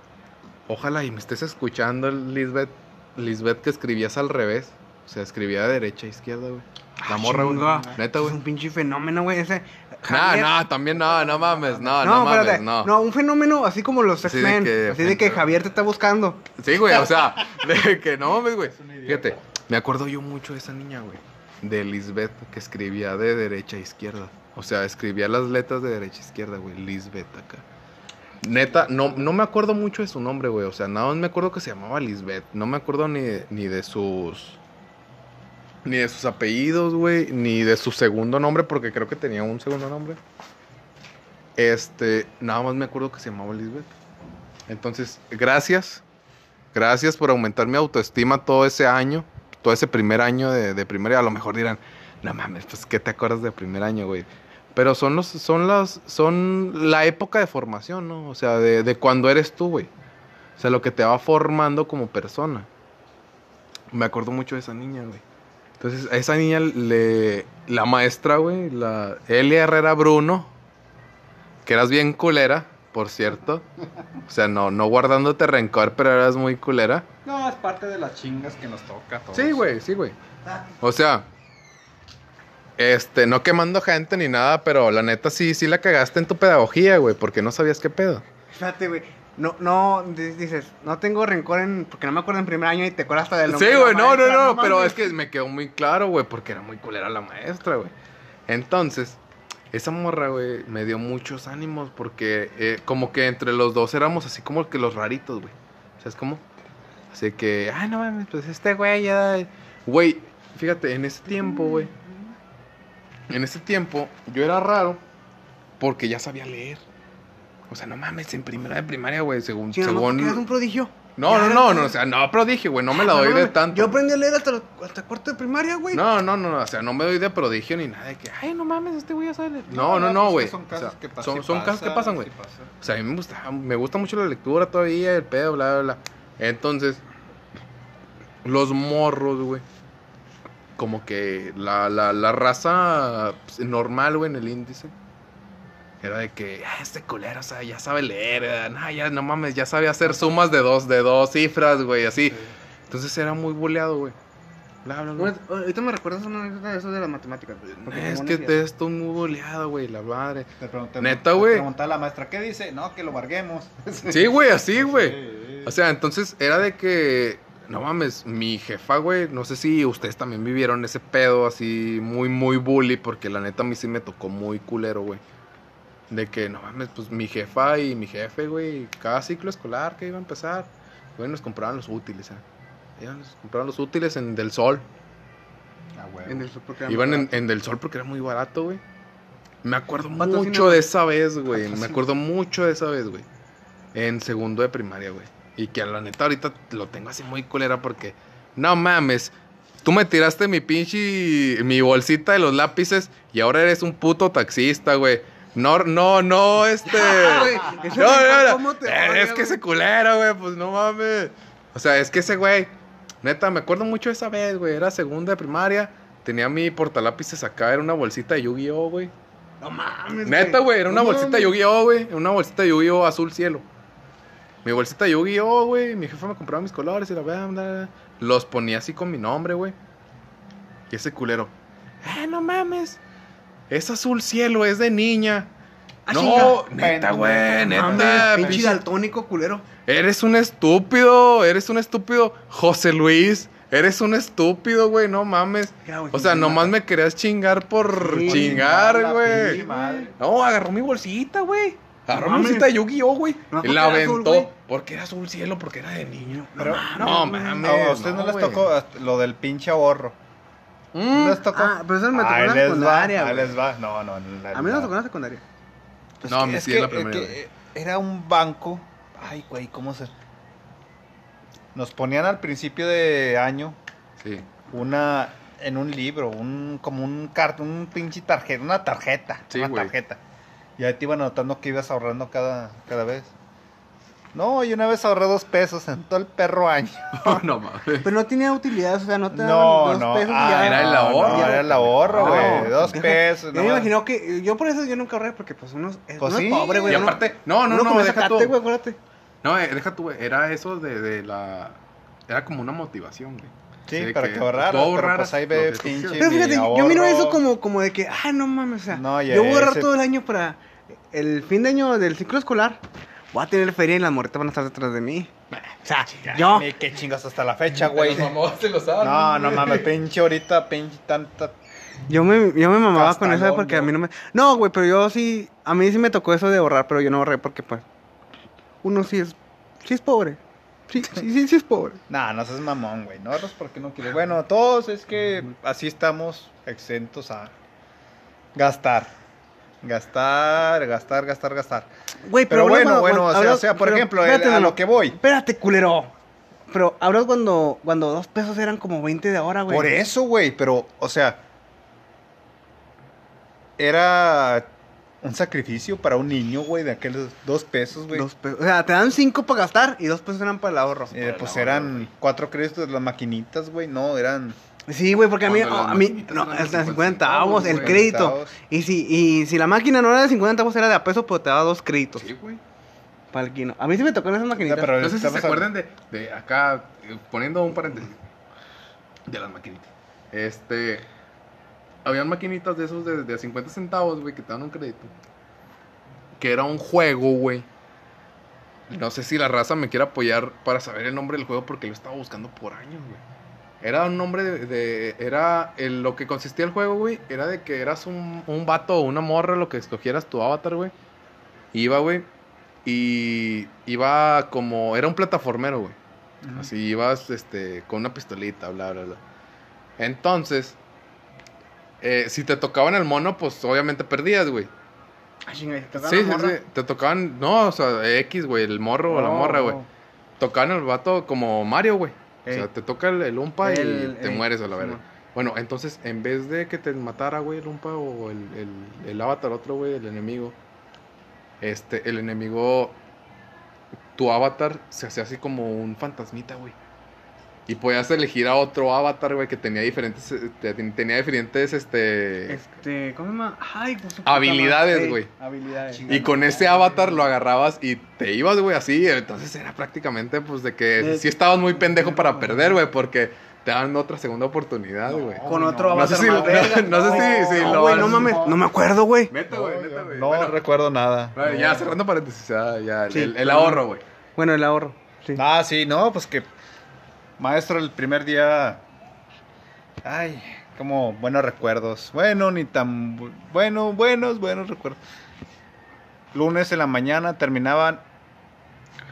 Ojalá y me estés escuchando, Lisbeth. Lisbeth, que escribías al revés. O sea, escribía de derecha a izquierda, güey. La Ah, morra, güey. chinga. Neta, Es güey. un pinche fenómeno, güey, ese. No, Javier- no, también no, no mames, no, no, no, mames, espérate, no. no, un fenómeno así como los Así de X-Men. que- Así de que Javier te está buscando. Sí, güey, o sea, de que no mames, güey. Es. Fíjate, me acuerdo yo mucho de esa niña, güey. De Lisbeth, que escribía de derecha a izquierda. O sea, escribía las letras de derecha a izquierda, güey. Lisbeth acá. Neta, no, no me acuerdo mucho de su nombre, güey. O sea, nada más me acuerdo que se llamaba Lisbeth. No me acuerdo ni, de- ni de sus. Ni de sus apellidos, güey. Ni de su segundo nombre, porque creo que tenía un segundo nombre. Este, nada más me acuerdo que se llamaba Lisbeth. Entonces, gracias. Gracias por aumentar mi autoestima todo ese año. Todo ese primer año de, de. A lo mejor dirán, no mames, pues ¿qué te acuerdas de primer año, güey? Pero son los, son las, son la época de formación, ¿no? O sea, de, de cuando eres tú, güey. O sea, lo que te va formando como persona. Me acuerdo mucho de esa niña, güey. Entonces, a esa niña le, la maestra, güey, la Elia Herrera Bruno, que eras bien culera, por cierto. O sea, no, no guardándote rencor, pero eras muy culera. No, es parte de las chingas que nos toca a todos. Sí, güey, sí, güey. O sea, este, no quemando gente ni nada, pero la neta sí, sí la cagaste en tu pedagogía, güey, porque no sabías qué pedo. Fíjate, güey. No, no, di- dices, no tengo rencor en. Porque no me acuerdo en primer año y te acuerdas hasta del Sí, güey, no, no, no, pero es que me quedó muy claro, güey, porque era muy culera la maestra, güey. Entonces, esa morra, güey, me dio muchos ánimos porque eh, como que entre los dos éramos así como que los raritos, güey. ¿Sabes cómo? Así que, ay, no mames, pues este güey ya... Güey, fíjate, en ese tiempo, güey, en ese tiempo yo era raro porque ya sabía leer. O sea, no mames, en primera de primaria, güey, según... Sí, nomás según... eres un prodigio. No, Ya no, no, no, o sea, no prodigio, güey, no me la Ah, doy de mames, tanto. Yo aprendí a leer hasta, los- hasta cuarto de primaria, güey. No, no, no, no, o sea, no me doy de prodigio ni nada de que, ay, no mames, este güey ya sabe leer. No, no, pues no, es güey. Son O casos sea, que pasan. son, son casos que pasan, güey. O sea, a mí me gusta, me gusta mucho la lectura todavía, el pedo, bla, bla, bla. Entonces, los morros, güey. Como que la, la, la raza pues, normal, güey, en el índice. Era de que, ah, este culero, o sea, ya sabe leer, no, ya, no mames, ya sabe hacer sumas de dos, de dos cifras, güey, así. Entonces era muy boleado, güey. bla, bla, bla. Ahorita me recuerdas una anécdota de eso de las matemáticas. Es que te estoy muy boleado, güey, la madre. Te pregunté, Neta, te güey. preguntaba a la maestra, ¿qué dice? No, que lo larguemos. Sí, güey, así, güey. Sí. O sea, entonces era de que, no mames, mi jefa, güey, no sé si ustedes también vivieron ese pedo así muy, muy bully, porque la neta a mí sí me tocó muy culero, güey. De que, no mames, pues mi jefa y mi jefe, güey, cada ciclo escolar que iba a empezar, güey, nos compraban los útiles, ¿eh? Iban, nos compraban los útiles en Del Sol. Ah, güey. En el porque era Iban en, Del Sol porque era muy barato, güey. Me acuerdo Patrocina, mucho de esa vez, güey. Me acuerdo mucho de esa vez, güey. En segundo de primaria, güey. Y que a la neta ahorita lo tengo así muy culera porque... No mames. Tú me tiraste mi pinche... Mi bolsita de los lápices y ahora eres un puto taxista, güey. No, no, no, este... Ah, No, no, no. ¿cómo te Eh, es que ese culero, güey, pues no mames. O sea, es que ese güey, neta, me acuerdo mucho de esa vez, güey. Era segunda de primaria. Tenía mi portalápices acá, era una bolsita de Yu-Gi-Oh, güey. No mames. Neta, güey, era una No bolsita de. Yu-Gi-Oh, güey. Una bolsita de Yu-Gi-Oh azul cielo. Mi bolsita de Yu-Gi-Oh, güey. Mi jefa me compraba mis colores y la verdad, bla, bla. Los ponía así con mi nombre, güey. Y ese culero. Eh, no mames. Es azul cielo, es de niña. Ah, no, chinga. neta, güey, No neta. pinche pinche- daltónico culero. Eres un estúpido, eres un estúpido. José Luis, eres un estúpido, güey, no mames. Ya, güey, O sea, nomás mata. me querías chingar por Sí, chingar, güey. madre. No, agarró mi bolsita, güey. Agarró No mi bolsita de Yu-Gi-Oh, güey. No, y la azul, aventó. porque era azul cielo, porque era de niño. Pero- no, no, mames. a ustedes no, les tocó lo del pinche ahorro. Mm, ¿No les tocó? Ah, pero eso me tocó en la va, secundaria, ahí güey. les va. No, no. la- A mí no me tocó en la secundaria. Pues No, es sí la que güey. era un banco. Ay, güey, ¿cómo se...? Nos ponían al principio de año Sí. una... En un libro, un como un cartón, un pinche tarjeta, una tarjeta, Sí, una güey. tarjeta. Y ahí te iban anotando que ibas ahorrando cada, cada vez. No, y una vez ahorré dos pesos en todo el perro año. no mames. Pero no tenía utilidad, o sea, no te daban No, dos no, pesos ah, ya. era el ahorro. no, era el ahorro, No, güey. dos deja- pesos. Yo no, me imagino que. Yo por eso yo nunca ahorré, porque pues uno, es, Pues uno sí, es pobre, güey. Y uno- aparte, no, no, uno no, deja tú. güey, acuérdate. No, eh, deja tú, güey. Era eso de, de la. Era como una motivación, güey. Sí, para que, que ahorraras, tú pero pues ahí ve pinche. Pero fíjate, yo miro eso como, como de que, ah, no mames, o sea, No, ya yo voy a ahorrar ese- todo el año para el fin de año del ciclo escolar. Voy a tener feria y las morritas van a estar detrás de mí. O sea, yo, Ni qué chingas hasta la fecha, güey. Los mamás se lo saben. No, no mames, pinche ahorita, pinche tanta. yo me, yo me mamaba con Castalón, eso porque a mí no me... No, güey, pero yo sí, a mí sí me tocó eso de ahorrar, pero yo no ahorré porque pues, uno sí es, sí es pobre. Sí, sí, sí, sí es pobre. Nah, no seas mamón, güey. No ahorras porque no quieres. Bueno, todos es que así estamos exentos a gastar. Gastar, gastar, gastar, gastar. Güey, Pero hablas bueno, cuando- bueno, o sea, o sea, por pero ejemplo, espérate, el- a lo que voy. Espérate, culero. Pero hablas cuando, cuando dos pesos eran como 20 de ahora, güey. Por eso, güey, pero, o sea, era un sacrificio para un niño, güey, de aquellos dos pesos, güey. Dos pesos. O sea, te dan cinco para gastar y dos pesos eran para el ahorro. Eh, pues Para el ahorro, eran güey. cuatro créditos de las maquinitas, güey. No, eran. Sí, güey, porque a mí, a mí, no, hasta 50 50 centavos, el crédito. Y si, y si la máquina no era de 50 centavos, era de a peso, pues te daba dos créditos. Sí, güey. Para el quino. A mí sí me tocó en esas maquinitas. No, pero- No sé si se acuerdan de, de acá, eh, poniendo un paréntesis, de las maquinitas. Este, habían maquinitas de esos de, de 50 centavos, güey, que te dan un crédito. Que era un juego, güey. No sé si la raza me quiere apoyar para saber el nombre del juego porque lo estaba buscando por años, güey. Era un nombre de... de- era el- lo que consistía el juego, güey. Era de que eras un, un vato o una morra, lo que escogieras tu avatar, güey. Iba, güey. Y iba como... Era un plataformero, güey. Así ibas este, con una pistolita, bla, bla, bla. Entonces, eh, si te tocaban el mono, pues obviamente perdías, güey. Ah, chinga, ¿te tocaba Sí, sí, morra? sí. Te tocaban, no, o sea, X, güey, el morro o la Oh, morra, güey. oh. Tocaban el vato como Mario, güey. O sea, te toca el, el umpa El- y te ey, mueres a la verga. Bueno, entonces, en vez de que te matara, güey, el umpa o el, el, el avatar otro, güey, el enemigo, este, el enemigo, tu avatar se hacía así como un fantasmita, güey. Y podías elegir a otro avatar, güey, que tenía diferentes, eh, te- tenía diferentes, este... Este, ¿cómo se llama? Ay, pues, Habilidades, güey. Habilidades. Y con ese avatar lo agarrabas y te ibas, güey, así. Entonces era prácticamente, pues, de que Eh, sí estabas muy pendejo para perder, güey, porque te dan otra segunda oportunidad, güey. Con otro no No sé avatar si, más verga. no, sé si, si No, lo güey, no mames, no me acuerdo, güey. Neta, güey, neta, güey. No Bueno, recuerdo nada. bueno, ya cerrando paréntesis, ya, ya, el, Sí. el- el ahorro, güey. Bueno, el ahorro. Sí. Ah, sí, no, pues que maestro el primer día ay, como buenos recuerdos. Bueno, ni tan bu- bueno, buenos, buenos recuerdos. Lunes en la mañana terminaban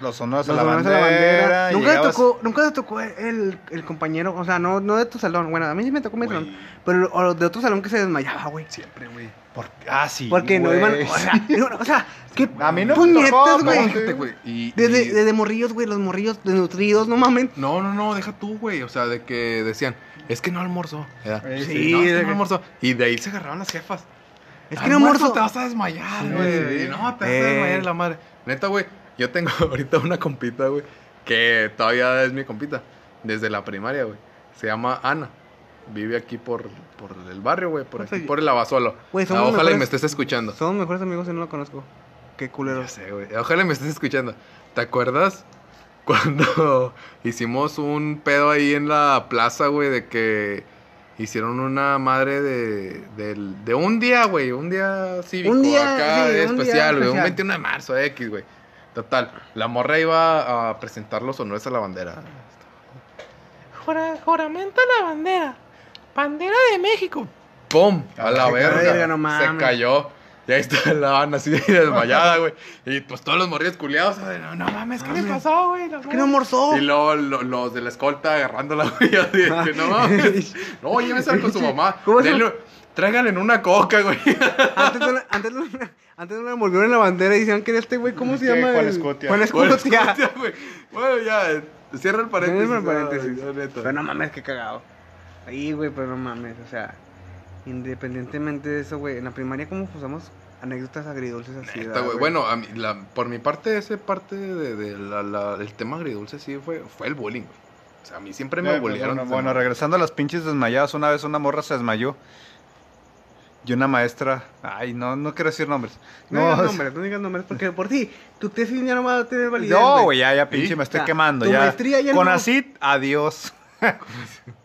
los honores a Los la honores a bandera. la bandera. Nunca te llegabas- tocó, nunca te tocó el, el compañero, o sea, no, no de tu salón. Bueno, a mí sí me tocó mi salón. Pero o de otro salón que se desmayaba, güey. Siempre, güey. Por- Ah, sí. Porque no iban, o sea, no, o sea, qué A mí no puñetas, güey. Y, Desde, y- desde morrillos, güey, los morrillos desnutridos, no mames. No, no, no, deja tú, güey. O sea, de que decían, es que no almorzó. Sí, no, es que no almorzó. Y de ahí se agarraban las jefas. Es que no almuerzo. Te vas a desmayar, güey. sí. No, te vas a Eh. desmayar la madre. Neta, güey. Yo tengo ahorita una compita, güey. Que todavía es mi compita. Desde la primaria, güey. Se llama Ana. Vive aquí por, por el barrio, güey. Por O sea, aquí, por el Abasolo. Ah, somos ojalá y mejores- me estés escuchando. Somos mejores amigos y no lo conozco. Qué Ya culero. sé, güey. Ojalá y me estés escuchando. ¿Te acuerdas cuando hicimos un pedo ahí en la plaza, güey, de que hicieron una madre de, de un día, güey, un día cívico Un día, acá sí, un especial, güey, un especial. 21 de marzo X, güey. Total, la morra iba a presentar los honores a la bandera. juramento a la bandera. Bandera de México. ¡Pum! A la verga. verga, no Se cayó. Y ahí está la Ana así desmayada, güey. Y pues todos los morrillos culiados. "Ay, No, no mames, ¿qué le Mames. pasó, güey? No ¿Por qué no mames". almorzó? Y luego lo- los de la escolta agarrándola, güey. así de que, no mames. No, llévensela con su mamá. ¿Cómo Denle- Tráiganle en una coca, güey. Antes no, le- antes, no, antes no le envolvieron en la bandera y decían que era este güey, ¿cómo se llama? Juan Escutia. Juan güey. Bueno, ya. Cierra el paréntesis. Cierra el paréntesis. Pero no mames, qué cagado. Ahí, güey, pero no mames, o sea, independientemente de eso, güey, en la primaria como usamos anécdotas agridulces así, Neta, ¿verdad, güey. Bueno, a mí, la- por mi parte, ese parte de, de la, la- el tema agridulce sí fue, fue el bullying, güey. O sea, a mí siempre me Eh, pues. Bueno, bueno, regresando a las pinches desmayadas, una vez una morra se desmayó. Y una maestra, ay, no, no quiero decir nombres. No, digas es- nombres, no digas nombres, porque por ti, tu tesis ya no va a tener validez, No, güey, ya, ya, pinche, Sí. me estoy quemando. tu ya. maestría ya Con no- adiós.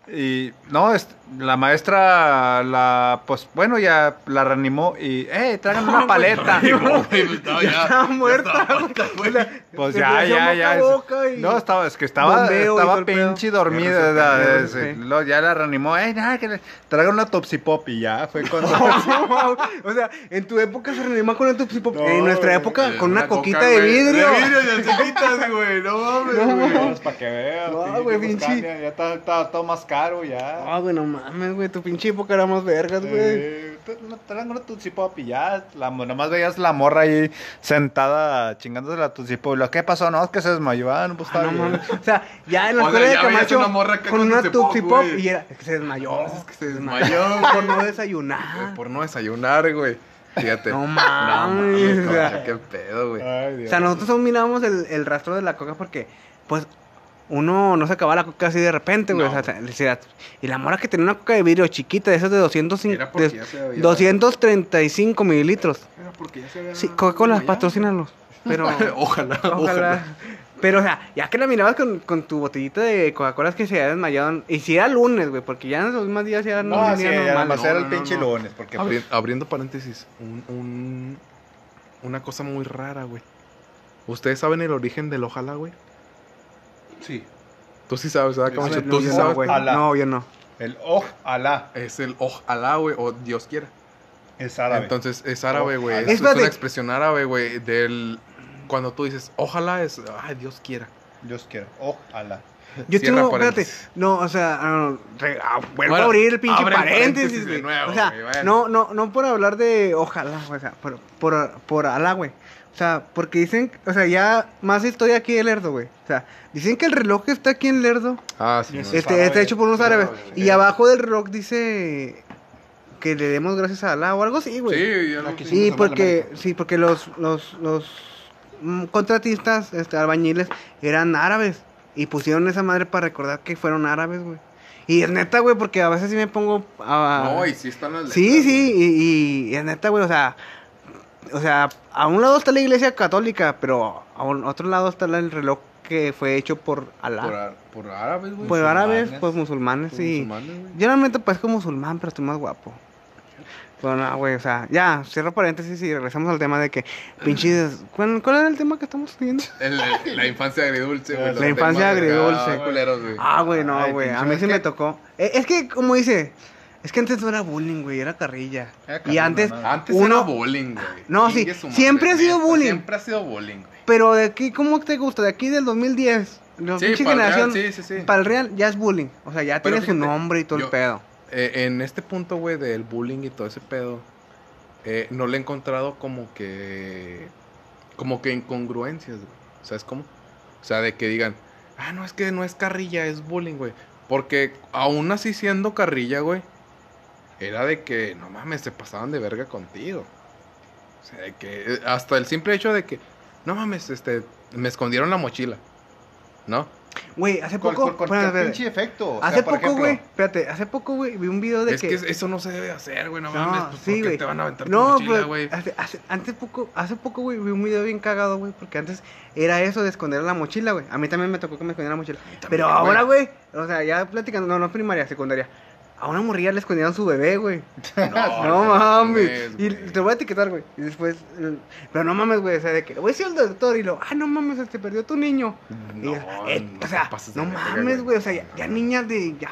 y no, es- la maestra, la, pues bueno, ya la reanimó y, eh, traigan una paleta. No, güey, pues, estaba ya- Estaba ya muerta, Pues ya, ya, ya. y- No, estaba, es que estaba, y estaba pinche dormida. Ya la reanimó, eh, nada, que le traigan una Topsy Pop y ya, fue cuando... o sea, en tu época se reanima con una Tupsi Pop. No, en nuestra época, con una, coquita de vidrio. De vidrio, de chiquitas, güey. No mames, No, güey. para que veas. No, güey, pinche. Ya está todo más caro, ya. Ah, güey, no mames, güey, tu pinche época era más vergas, güey. No, Traen una Tootsie Pop y ya, la, nomás veías la morra ahí sentada chingándose la Tootsie Pop. y Lo, ¿Qué pasó? No, es que se desmayó. Ah, no, pues Ah, está no bien. mames. O sea, ya en la escuela de Camacho una morra con una Tupsi Pop, Tupsi Pop güey. y era, es que se desmayó. No, es que se desmayó, por no desayunar. Por no desayunar, güey. Fíjate. No No mames, mames, o sea. concha, qué pedo, güey. O sea, nosotros aún mirábamos el, el rastro de la coca porque, pues, uno no se acababa la coca así de repente, güey. No. O sea, decía- y la mora que tenía una coca de vidrio chiquita, de esas de 205, Era porque de ya se había- 235 mililitros. Era porque ya se había Sí, Coca-Cola, patrocínalos. Pero, Ojalá, ojalá. ojalá. Pero, o sea, ya que la mirabas con, con tu botellita de Coca-Cola es que se había desmayado. Y si era lunes, güey, porque ya en los demás días ya No, no, sí, normal. no, era el pinche no. lunes. Porque Abri- abriendo paréntesis, un, un- una cosa muy rara, güey. ¿Ustedes saben el origen del ojalá, güey? Sí, Tú sí sabes, ¿verdad, Sí, Camacho? sí, Tú sí yo sabes. no, güey. Ojalá. No, yo no. el ojalá Es el ojalá, güey, o Dios quiera. es árabe. Entonces, es árabe, güey. Es, es una expresión árabe, güey, del... Cuando tú dices, ojalá es, ay, Dios quiera. Dios quiera, ojalá. Yo Cierra tengo, espérate, no, o sea, ah, re- ah, vuelvo Bueno, a abrir el pinche paréntesis, paréntesis de güey. nuevo, O sea, güey, bueno. no, no, no por hablar de ojalá, güey, o sea, por, por, por Alá, güey. O sea, porque dicen, o sea, ya más historia aquí de Lerdo, güey. O sea, dicen que el reloj que está aquí en Lerdo, Ah, sí. No. este, está hecho por unos árabes. Y abajo del reloj dice que le demos gracias a Alá o algo así, güey. Sí, Aquí que sí. Porque, sí, porque los, los, los mm, contratistas, este, albañiles, eran árabes. Y pusieron esa madre para recordar que fueron árabes, güey. Y es neta, güey, porque a veces sí me pongo a... No, y sí están las letras. sí, sí, güey. y, y es neta, güey, o sea... O sea, a un lado está la iglesia católica, pero a un otro lado está el reloj que fue hecho por Alá. Por, por árabes, güey. Por árabes, pues musulmanes, sí. musulmanes. Yo realmente parezco musulmán, pero estoy más guapo. Pero no, güey, o sea, ya, cierro paréntesis y regresamos al tema de que, pinches, ¿cuál, cuál era el tema que estamos viendo? La infancia agridulce, güey. La infancia agridulce. culeros, güey. Ah, güey, no, güey, a mí sí me tocó. Eh, Es que, como dice, es que antes no era bullying, güey, era carrilla. Era Y antes, no. Antes uno, era bullying, güey. No, sí, madre, siempre ha sido bullying. Siempre ha sido bullying, güey. pero de aquí, ¿cómo te gusta? De aquí del 2010, la Sí, pinche pa'l real, generación, sí, sí, sí. para el real ya es bullying. O sea, ya Pero tiene su nombre y todo el pedo. Eh, en este punto, güey, del bullying y todo ese pedo, eh, no le he encontrado como que. Como que incongruencias, güey. ¿Sabes cómo? O sea, de que digan, ah, no, es que no es carrilla, es bullying, güey. Porque aún así siendo carrilla, güey, era de que, no mames, se pasaban de verga contigo. O sea, de que. eh, Hasta el simple hecho de que, no mames, este, me escondieron la mochila. ¿No? Güey, hace Con, poco, con- con espérate, pinche efecto. O hace poco, güey, espérate, hace poco, güey, vi un video de es que... que... eso no se debe hacer, güey, no, No, mames. Pues, sí, ¿por qué güey. te van a aventar tu No, mochila, pues, güey? hace, hace, antes poco, hace poco, güey, vi un video bien cagado, güey, porque antes era eso de esconder la mochila, güey. A mí también me tocó que me escondieran la mochila. también, Pero ahora, güey, o sea, ya platicando, no, no primaria, secundaria. A una morrilla le escondieron su bebé, güey. No, mames. Y te voy a etiquetar, güey. Y después, eh, pero no mames, güey, o sea, de que, voy a al doctor y lo, ah, no mames, se te perdió tu niño. Y, No, eh, no o sea, no mames, güey, o sea, ya, ya niñas de, ya.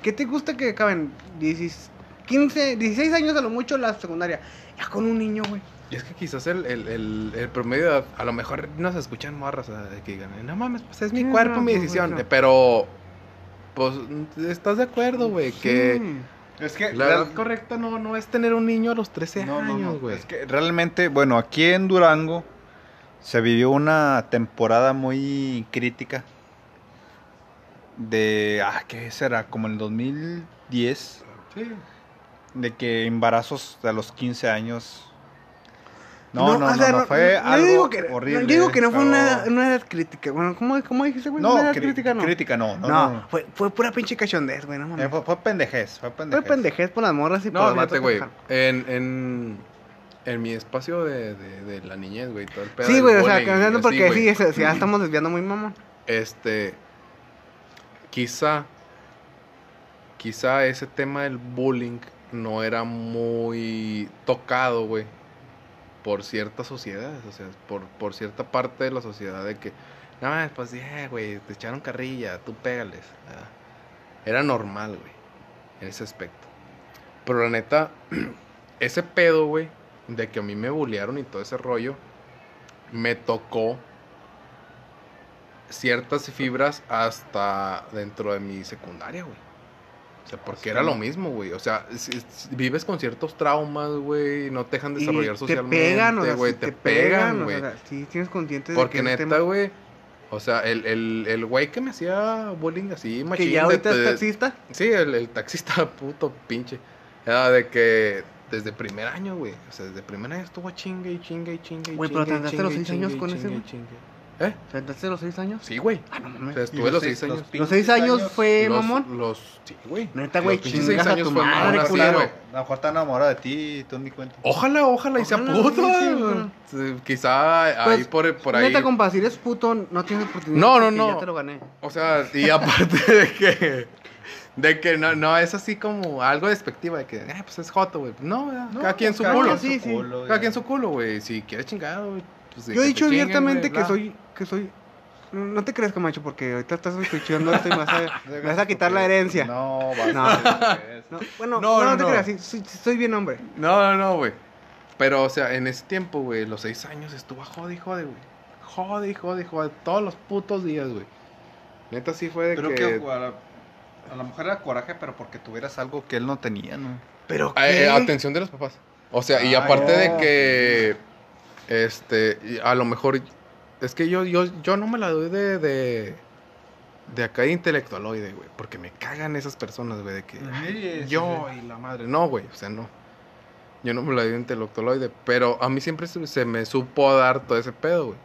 ¿Qué te gusta que acaben? 16, 15, 16 años a lo mucho la secundaria. Ya con un niño, güey. Y es que quizás el, el, el, el promedio, a lo mejor nos escuchan morras, o sea, de que digan, no mames, pues es mi cuerpo, mi decisión. Pero, pues, ¿estás de acuerdo, güey? Que. Es que la edad correcta no, no es tener un niño a los 13 No, no, no. años, güey. Es que realmente, bueno, aquí en Durango se vivió una temporada muy crítica de, ah, ¿qué será? Como en el 2010, Sí. de que embarazos a los 15 años. No, no, o no, sea, no, fue yo algo digo que, horrible. Yo digo que no fue pero- una, una edad crítica. Bueno, ¿cómo, cómo dijiste, güey? No, una edad cri- crítica, no. crítica no, no, No, no, no. Fue, fue pura pinche cachondez, güey, no Eh, mames. fue, fue pendejez, fue Fue pendejez. pendejez por las morras y por No, los que güey. En, en, en mi espacio de, de, de la niñez, güey, todo el pedo. Sí, güey, o sea, cambiando porque sí, sí, ya estamos desviando muy mamón. Este. Quizá. Quizá ese tema del bullying no era muy tocado, güey. Por ciertas sociedades, o sea, por, por cierta parte de la sociedad de que. No, pues ya, güey, te echaron carrilla, tú pégales. ah. Era normal, güey, en ese aspecto. Pero la neta, ese pedo, güey, de que a mí me bullearon y todo ese rollo, me tocó ciertas fibras hasta dentro de mi secundaria, güey. O sea, porque Sí. era lo mismo, güey. O sea, si- si vives con ciertos traumas, güey, no te dejan Y desarrollar te socialmente, pegan, o sea, güey, sí te, pegan, o güey. sea, sí, tienes consciente de Porque que ese neta, güey, o sea, el, el, el güey que me hacía bullying así, machín, Que ya de- ahorita es de- taxista. Sí, el, el taxista puto pinche. Era de que desde primer año, güey. O sea, desde primer año estuvo chingue y chingue y chingue y Güey, pero y ¿te andaste los y seis años y con ese, y güey? ¿Eh? ¿Sentaste los 6 años? Sí, güey. Ah, no O mames. sea, Y estuve los seis- seis años. Los seis años fue Los- mamón. Los, sí, güey. Neta, güey, Los chingas seis a años tu fue madre, mamón así, culero. güey. A lo mejor está enamorado de ti y tú ni cuenta. Ojalá, ojalá y sea Ojalá, puto. sí, sí, Quizá ahí Pues, por, por ahí. Neta, compa, si eres puto, no tienes oportunidad. No, no, no. Ya te lo gané. O sea, y aparte de que. De que no, no es así como algo despectivo de que, eh, pues es joto, güey. No, ¿verdad? cada quien su culo. Cada quien su culo, güey. Si quieres chingado, güey. Pues Yo he dicho te chinguen, abiertamente que soy, que soy. No no te creas, Camacho, porque ahorita estás escuchando esto y me vas a, me vas a quitar la herencia. No, vas No. a No, bueno, No, no, no, no, te no. creas, sí, sí, soy bien hombre. No, no, no, güey. Pero, o sea, en ese tiempo, güey, los seis años estuvo a jode y jode, güey. Jode y jode y jode. Todos los putos días, güey. Neta sí fue de Pero que. que a, la- a lo mejor era coraje, pero porque tuvieras algo que él no tenía, ¿no? Pero Eh, qué? eh, atención de los papás. O sea, y Ah, aparte de que. Este. A lo mejor. Es que yo, yo, yo no me la doy de. De, de acá de intelectualoide, güey. Porque me cagan esas personas, güey. De que. "Ay, yo y la madre. No, güey. O sea, no. Yo no me la doy de intelectualoide. Pero a mí siempre se, se me supo dar todo ese pedo, güey.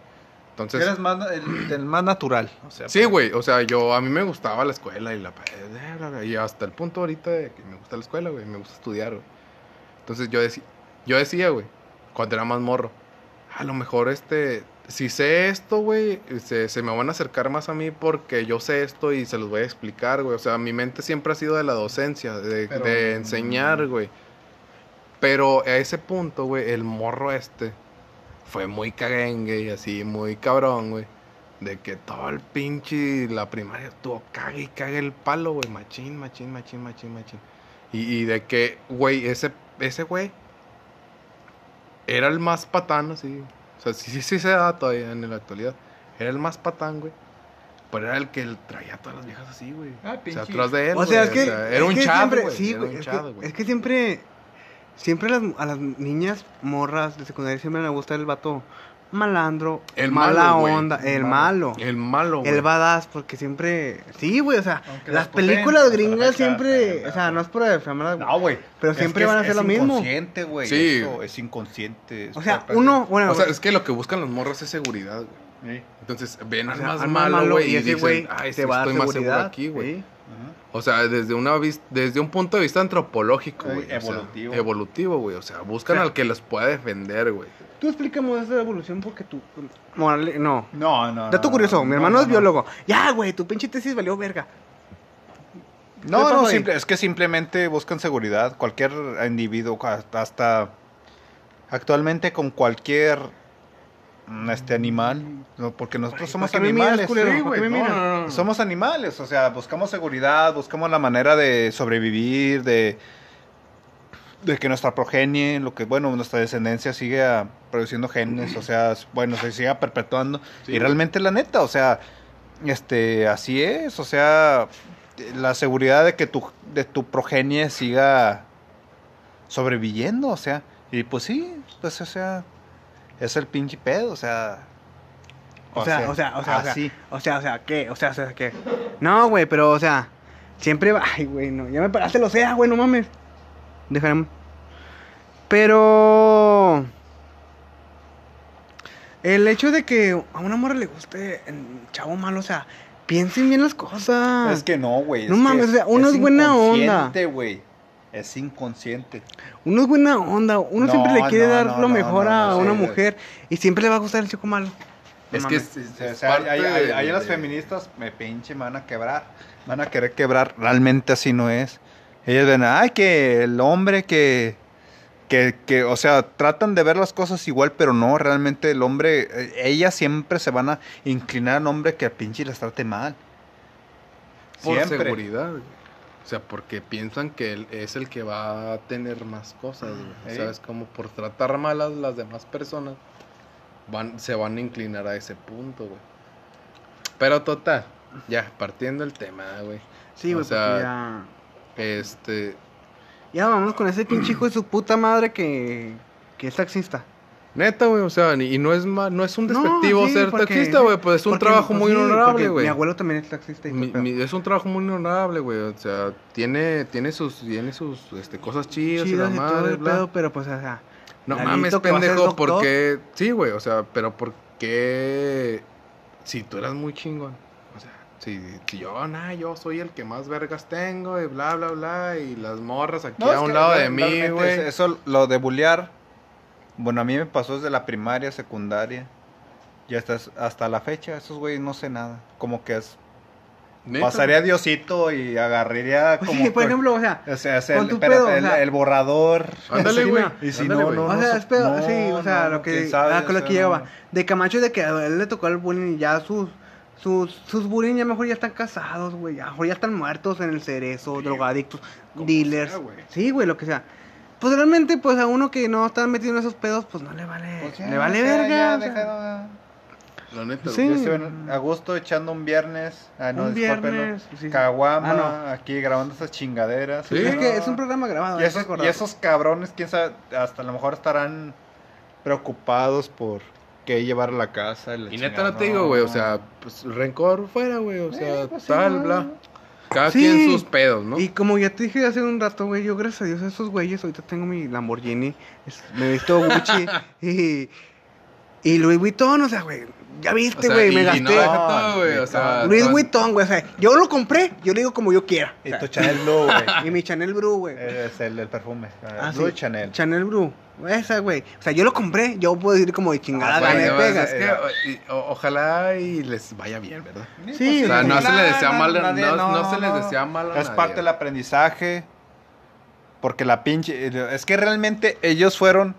Entonces. Eres más, el, el más natural. O sea, Sí, güey, o sea, yo a mí me gustaba la escuela y la y hasta el punto ahorita de que me gusta la escuela, güey, me gusta estudiar, güey. Entonces yo decía, yo decía, güey, cuando era más morro, a lo mejor este si sé esto, güey, se, se me van a acercar más a mí porque yo sé esto y se los voy a explicar, güey. O sea, mi mente siempre ha sido de la docencia, de, Pero- de enseñar, güey. Pero a ese punto, güey, el morro este fue muy caguengue y así, muy cabrón, güey. De que todo el pinche, la primaria estuvo cague y cague el palo, güey. Machín, machín, machín, machín, machín. Y, y de que, güey, ese, ese güey era el más patán, así. O sea, sí, sí, sí se da todavía en la actualidad. Era el más patán, güey. Pero era el que traía a todas las viejas así, güey. Ah, o pinche. sea, atrás de él. O sea, güey, es que. era es un que chavo, siempre- güey. Sí, güey. Es, chavo, que- güey. es que siempre. Siempre las, a las niñas morras de secundaria siempre les gusta el vato malandro, El mala malo, onda, el malo. El malo, güey. El badass, porque siempre. Sí, güey, o sea, Aunque las películas gringas claro, siempre. claro. O sea, no es por defamar No, güey. Pero Es siempre que van a es- hacer es lo mismo. inconsciente, güey. Sí. eso, es inconsciente. es O sea, uno, bueno, O sea, es que lo que buscan los morros es seguridad, güey. Sí. Entonces ven o al sea, más al más malo, güey, y, dicen, güey ay, te sí, va a dar estoy más seguro seguridad. aquí, güey. sí. O sea, desde una desde un punto de vista antropológico, güey. o sea, evolutivo. evolutivo, güey. O sea, buscan O sea, al que los pueda defender, güey. Tú explícame esa evolución porque tú. Morale- no. No, no. Dato no, curioso, no, mi hermano no, es no. biólogo. Ya, güey, tu pinche tesis valió verga. ¿Qué No, no, simple- es que simplemente buscan seguridad. Cualquier individuo, hasta- actualmente con cualquier este animal, no, porque nosotros somos ¿Por qué me miras, animales. Somos animales, o sea, buscamos seguridad, buscamos la manera de sobrevivir, de de que nuestra progenie, lo que bueno, nuestra descendencia siga produciendo genes, o sea, bueno, se siga perpetuando. Sí, y realmente la neta, o sea, este, así es, o sea, la seguridad de que tu, de tu progenie siga sobreviviendo, o sea, y pues sí, pues o sea, es el pinche pedo, o sea. O sea, o sea, o sea, o sea, así. o sea, o sea, ¿qué? O sea, o sea, ¿qué? No, güey, pero, o sea, siempre va. Ay, güey, no, ya me paraste lo sea, güey, no mames. Déjame. Pero. El hecho de que a una morra le guste chavo malo, o sea, piensen bien las cosas. Es que no, güey. No es mames, o sea, uno es buena onda. güey. Es inconsciente. Uno es buena onda, uno No, siempre le quiere no, dar no, lo mejor no, a no, una sí, mujer y siempre le va a gustar el chico malo. Es que es, es- O sea, es hay, parte hay- hay- de- hay las feministas, me pinche, me van a quebrar. Van a querer quebrar. Realmente así no es. Ellas ven, ay, que el hombre que, que, que, o sea, tratan de ver las cosas igual, pero no, realmente el hombre, eh, ellas siempre se van a inclinar al hombre que al pinche les trate mal. por Siempre. seguridad. O sea, porque piensan que él es el que va a tener más cosas, güey. Ey. ¿Sabes? Como por tratar mal a las demás personas, van, se van a inclinar a ese punto, güey. Pero total, ya, partiendo el tema, güey. Sí, o güey, sea, porque ya. Este. Ya vamos con ese pinche hijo de su puta madre que, que es taxista. Neta, güey, o sea, ni- y no es ma- no es un No, despectivo sí, ser porque- taxista, güey, pues es un Porque, trabajo pues, muy sí, honorable, porque güey. Mi abuelo también es taxista. Y Mi- mi- es un trabajo muy honorable, güey. O sea, tiene, tiene sus, tiene sus este, cosas chidas, y la Chidas y todo madre, el bla. pedo, pero pues, o sea. No mames, pendejo, porque... Sí, güey, o sea, pero ¿por qué? Si tú eras muy chingón. O sea, si, si yo, nah, yo soy el que más vergas tengo y bla, bla, bla. Y las morras aquí No, a un lado de mí, güey. es- Eso, lo de bullear, bueno, a mí me pasó desde la primaria, secundaria, y hasta, hasta la fecha, esos güeyes no sé nada. Como que es, Neta. pasaría Diosito y agarraría como... sí, por que- ejemplo, o sea. o sea, es con el, tu espérate, pedo, o el- sea- el borrador. Ándale, güey. Y si ándale, no, no, o sea, es pedo, no, sí, o sea, no, lo que, sabe, ah, con lo que llegaba. De Camacho de que a él le tocó el bullying y ya sus, sus, sus bullying ya mejor ya están casados, güey. A lo mejor ya están muertos en el cerezo, drogadictos, dealers. sea, sí, güey, lo que sea. Pues realmente, pues a uno que no está metido en esos pedos, pues no le vale, Pues ya, le vale o sea, verga. ya, o sea. deja- La neta, Sí. Yo estoy en- a gusto echando un viernes. Ah, no, Un viernes, sí, sí. Caguama, Ah, aquí grabando estas chingaderas. Sí. Es que es un programa grabado. Y esos, y recordar. esos cabrones, quién sabe, hasta a lo mejor estarán preocupados por qué llevar a la casa. la Y neta no te digo, güey, o sea, pues rencor fuera, güey, o sea, Eh, pues sí, tal, no. bla. Cada Sí. quien sus pedos, ¿no? Y como ya te dije hace un rato, güey, yo gracias a Dios a esos güeyes, ahorita tengo mi Lamborghini, es- me visto Gucci y, y Louis Vuitton, o sea, güey, ya viste, güey, me gasté. no, güey, o sea, todo- Vuitton, güey, o sea, yo lo compré, yo le digo como yo quiera. Y tu Chanel Blue, güey. y mi Chanel Blue, güey. Es el, el perfume. Ah, Blue sí, Chanel. Chanel Blue. Esa, güey. O sea, yo lo compré, yo puedo decir como de chingada Ah, Bueno, es que o- y- o- ojalá y les vaya bien, ¿verdad? Sí, O sea, no se les desea mal, nadie- no, no se les desea mal a Es nadie. parte del aprendizaje. Porque la pinche. Es que realmente ellos fueron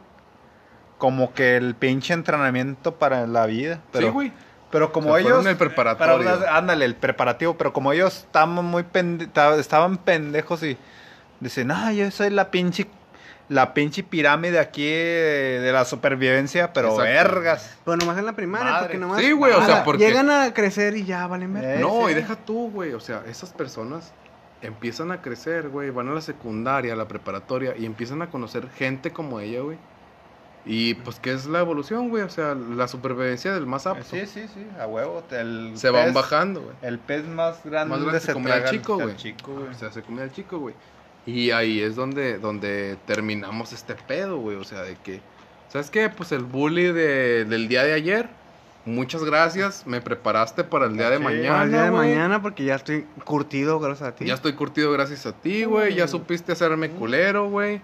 como que el pinche entrenamiento para la vida. Pero, sí, güey. pero como O sea, ellos. el preparatorio. Ándale, el preparativo. Pero como ellos estaban muy pende- ta- estaban pendejos y dicen, ah, yo soy la pinche. La pinche pirámide aquí eh, de la supervivencia, pero Exacto. vergas. Pero nomás en la primaria, Madre. porque nomás. Sí, güey, o sea, porque- Llegan a crecer y ya valen ver. Eh, No, y deja tú, güey. O sea, esas personas empiezan a crecer, güey. Van a la secundaria, a la preparatoria y empiezan a conocer gente como ella, güey. Y pues, ¿qué es la evolución, güey? O sea, la supervivencia del más apto. Sí, sí, sí, a huevo. El Se van bajando, güey. El pez más grande, Más grande se come al chico, güey. O sea, se come al chico, güey. Y ahí es donde, donde terminamos este pedo, güey. O sea, de que, ¿sabes qué? Pues el bully de- del día de ayer. Muchas gracias, me preparaste para el día de Sí, mañana. Para el día de güey. mañana, porque ya estoy curtido gracias a ti. Ya estoy curtido gracias a ti, güey. Ya supiste hacerme culero, güey.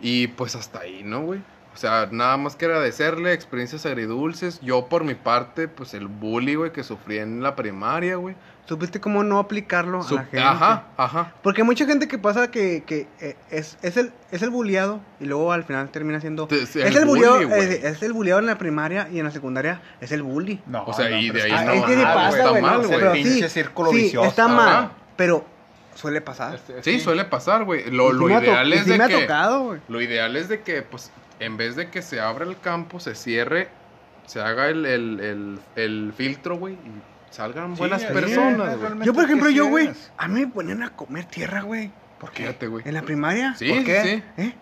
Y pues hasta ahí, ¿no, güey? O sea, nada más que agradecerle experiencias agridulces. Yo, por mi parte, pues el bully, güey, que sufrí en la primaria, güey. ¿Supiste cómo no aplicarlo a la gente? Ajá, ajá. Porque hay mucha gente que pasa que, que eh, es, es, el, es el bulleado y luego al final termina siendo... Te- es el bully, güey. es, es el bulleado en la primaria y en la secundaria es el bully. No, O sea, y de ahí está no es que pasa, está güey. mal, güey. pero sí, círculo sí, vicioso. está Ajá. mal, pero suele pasar. Sí, suele pasar, güey. Lo, lo ha ideal es sí de me ha que... tocado, güey. Lo ideal es de que, pues, en vez de que se abra el campo, se cierre, se haga el, el, el, el filtro, güey, y salgan Sí, buenas personas, güey. Yo, por ejemplo, yo, sí güey, a mí me ponían a comer tierra, güey. ¿Por qué? Fíjate, güey. En la primaria. Sí, ¿Por sí, qué? sí. ¿Eh?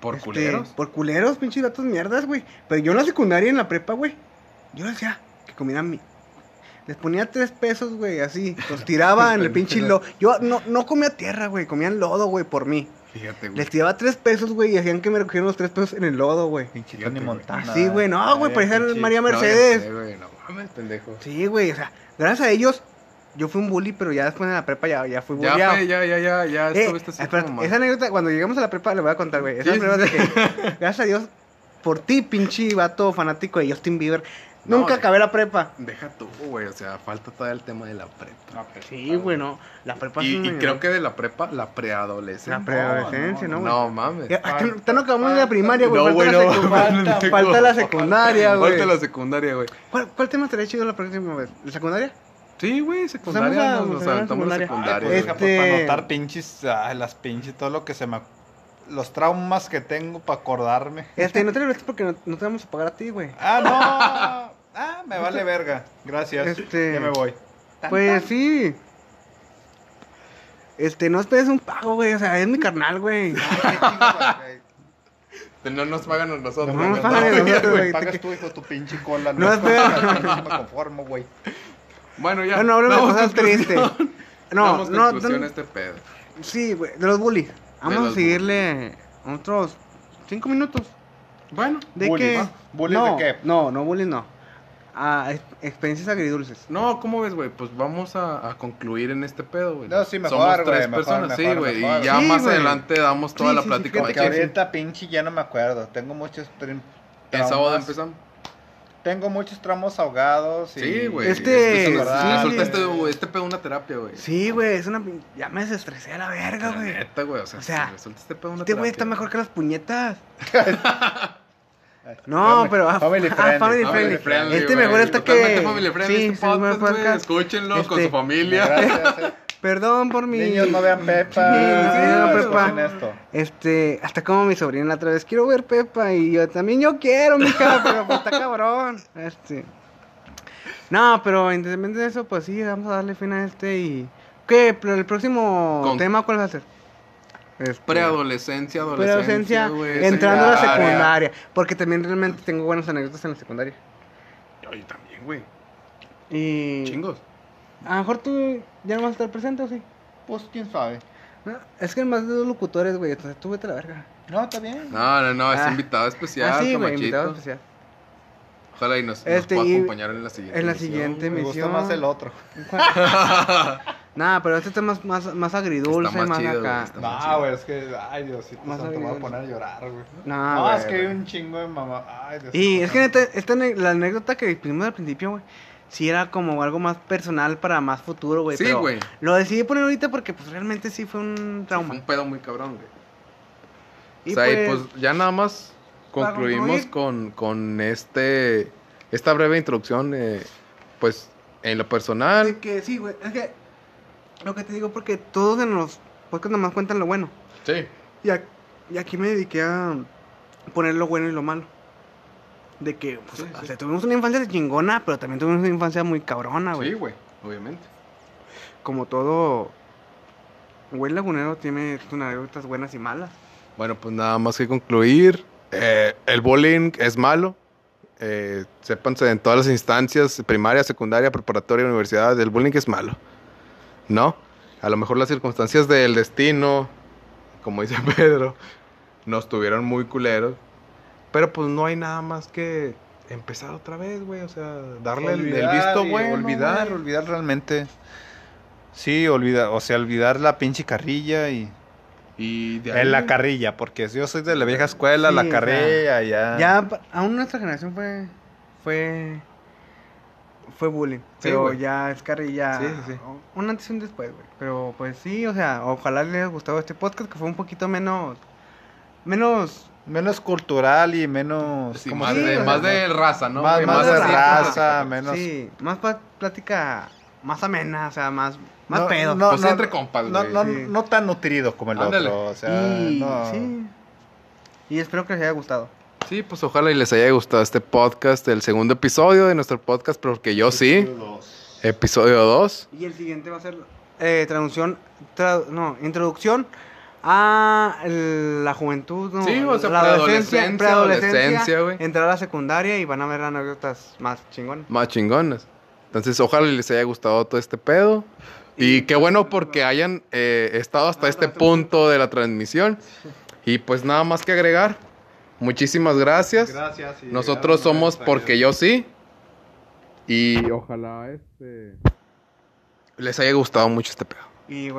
Por Este, culeros. Por culeros, pinches datos mierdas, güey. Pero yo en la secundaria y en la prepa, güey. Yo les decía que comieran mi. Les ponía tres pesos, güey, así. Los tiraba en el pinche lodo. Yo no, no comía tierra, güey. Comían lodo, güey, por mí. Fíjate, güey. Les tiraba tres pesos, güey, y hacían que me recogieran los tres pesos en el lodo, güey. Pinche Tony. Montana. Así, güey. No, güey, parecía María Mercedes. sé, güey, no mames, pendejo. Sí, güey, o sea, gracias a ellos, yo fui un bully, pero ya después en la prepa ya, ya fui Ya, bulleado. fe, ya, ya, ya, ya Eh, estuviste así espérate, como más. esa anécdota, cuando llegamos a la prepa, le voy a contar, güey. Esa Sí, anécdota sí. que, gracias a Dios, por ti, pinche vato fanático de Justin Bieber, No, nunca de- acabé la prepa. Deja tú, güey, o sea, falta todavía el tema de la prepa. No, pero- Sí, güey, no. La prepa Y, sí y creo que de la prepa, la preadolescencia. La preadolescencia, ¿no, güey? No, mames. Ya, hasta no- no acabamos la primaria, güey. No, falta, güey, la no, secu- falta, falta la secundaria, güey. Falta la secundaria, güey. ¿Cuál, ¿Cuál tema estaría chido la próxima vez? ¿La secundaria? Sí, güey, vamos secundaria. nos, nos aventamos la secundaria. Ay, güey. pues, Este- para anotar pinches, ay, las pinches, todo lo que se me... Los traumas que tengo para acordarme. Este, no te lo porque no, no te vamos a pagar a ti, güey. Ah, no. Ah, me vale verga. Gracias. Este- Ya me voy. Pues sí. Este, no esperes un pago, güey. O sea, es mi carnal, güey. No nos pagan a nosotros. No nos güey. pagan a No, nosotros, güey. Pagas tú, hijo tu pinche cola. No, espera. No me conformo, güey. Bueno, ya. Bueno, hablamos de cosas tristes. No, Damos no, conclusión no- a este pedo. Sí, güey, de los bullies. Vamos a seguirle otros cinco minutos. Bueno, ¿De Bullies. qué? ¿Ah? ¿Bullies no, de qué? No, no bullies, no. Ah, ex- experiencias agridulces. no, ¿cómo ves, güey? Pues vamos a, a concluir en este pedo, güey. No, sí, mejor, Somos güey, tres mejor, personas, sí, mejor, güey. mejor. Y ya Sí, más güey. adelante damos toda Sí, la sí, sí, plática. Porque que ahorita pinche ya no me acuerdo. Tengo muchos El sábado empezamos. Tengo muchos tramos ahogados. y- Sí, güey. Este, Es sí, este, este pedo una terapia, güey. Sí, güey, es una. Ya me desestresé a la verga, güey. neta, güey. O sea, O sea, este pedo una Este güey terapia. está mejor que las puñetas. No, family- pero. ah, family ah, friendly. family Family friendly. friendly, Este güey. mejor está que. Totalmente family friendly Sí, este podcast. Escúchenlo con Este, su familia. Gracias. Perdón por mi. Niños, no vean Pepa. Sí, no, no Pepa. escuchen esto. Este, hasta como mi sobrina la otra vez, quiero ver Pepa y yo también yo quiero, mija, pero pues está cabrón. Este. No, pero independientemente de eso, pues sí, vamos a darle fin a este y ¿qué? Pero el próximo Con- tema cuál va a ser? Este, Preadolescencia, adolescencia, güey. entrando a la secundaria. porque también realmente tengo buenas anécdotas en la secundaria. Yo también, güey. Y Chingos. A lo mejor tú ya no vas a estar presente o sí. Pues quién sabe. No, es que más de dos locutores, güey, entonces tú vete a la verga. No, está bien. No, no, no, es Ah. invitado especial, Ah, sí, güey, invitado especial. Ojalá y nos, nos Este, pueda y- acompañar en la siguiente. en la emisión, siguiente güey. Me gusta emisión. más el otro. Nah, pero este está más, más, más agridulce, Está más más, chido, acá. güey, No, güey, es que, ay, Diosito, Más santo, me voy a poner a llorar, güey. No, No, güey, es que hay un chingo de mamá. Ay, Diosito. Y es que neta, esta, la anécdota que vimos al principio, güey, sí era como algo más personal para más futuro, güey. Sí, güey. Lo decidí poner ahorita porque, pues, realmente sí fue un Fue trauma. un pedo muy cabrón, güey. Y o sea, y pues, pues ya nada más concluimos con, con este esta breve introducción, eh, pues en lo personal. de que sí, güey, es que lo que te digo, porque todos en los podcasts nada más cuentan lo bueno. Sí. Y aquí me dediqué a poner lo bueno y lo malo. De que, pues, Sí, o sí. sea, tuvimos una infancia chingona, pero también tuvimos una infancia muy cabrona, güey. Sí, güey, obviamente. Como todo, güey lagunero tiene sus anécdotas buenas y malas. Bueno, pues nada más que concluir. eh, el bullying es malo. Eh, sépanse en todas las instancias, primaria, secundaria, preparatoria, universidad, el bullying es malo. ¿No? A lo mejor las circunstancias del destino, como dice Pedro, nos tuvieron muy culeros. Pero pues no hay nada más que empezar otra vez, güey. O sea, darle el, visto bueno. Olvidar, olvidar realmente. Sí, olvidar, o sea, olvidar la pinche carrilla y... Y de ahí, En la carrilla, porque yo soy de la vieja escuela, Sí, la carrilla, ya... Ya, aún nuestra generación fue, fue, fue bullying. Sí, pero ya es carrilla. Sí, sí, sí. Un antes y un después, güey. Pero pues sí, o sea, ojalá les haya gustado este podcast que fue un poquito menos, menos Menos cultural y menos... Sí, ¿cómo más, sí, de, dice? o sea, más de raza, ¿no? Más- de raza, menos... Sí, más plática más amena, o sea, más, más No, pedo. no, Pues no, entre compas, no, no, Sí. no tan nutrido como el Ándale. otro, o sea, y, no. sí. Y espero que les haya gustado. Sí, pues ojalá y les haya gustado este podcast, el segundo episodio de nuestro podcast, porque yo sí, episodio 2. Y el siguiente va a ser eh, traducción, tra- no, introducción a el- la juventud, no, Sí, o sea, la preadolescencia, adolescencia, güey. entrar a la secundaria y van a ver anécdotas más chingonas. Más chingonas. Entonces, ojalá les haya gustado todo este pedo. Y qué bueno porque hayan eh, estado hasta este punto de la transmisión. Y pues nada más que agregar. Muchísimas gracias. Gracias. y Nosotros somos porque yo sí. Y ojalá este les haya gustado mucho este pedo. Y bueno.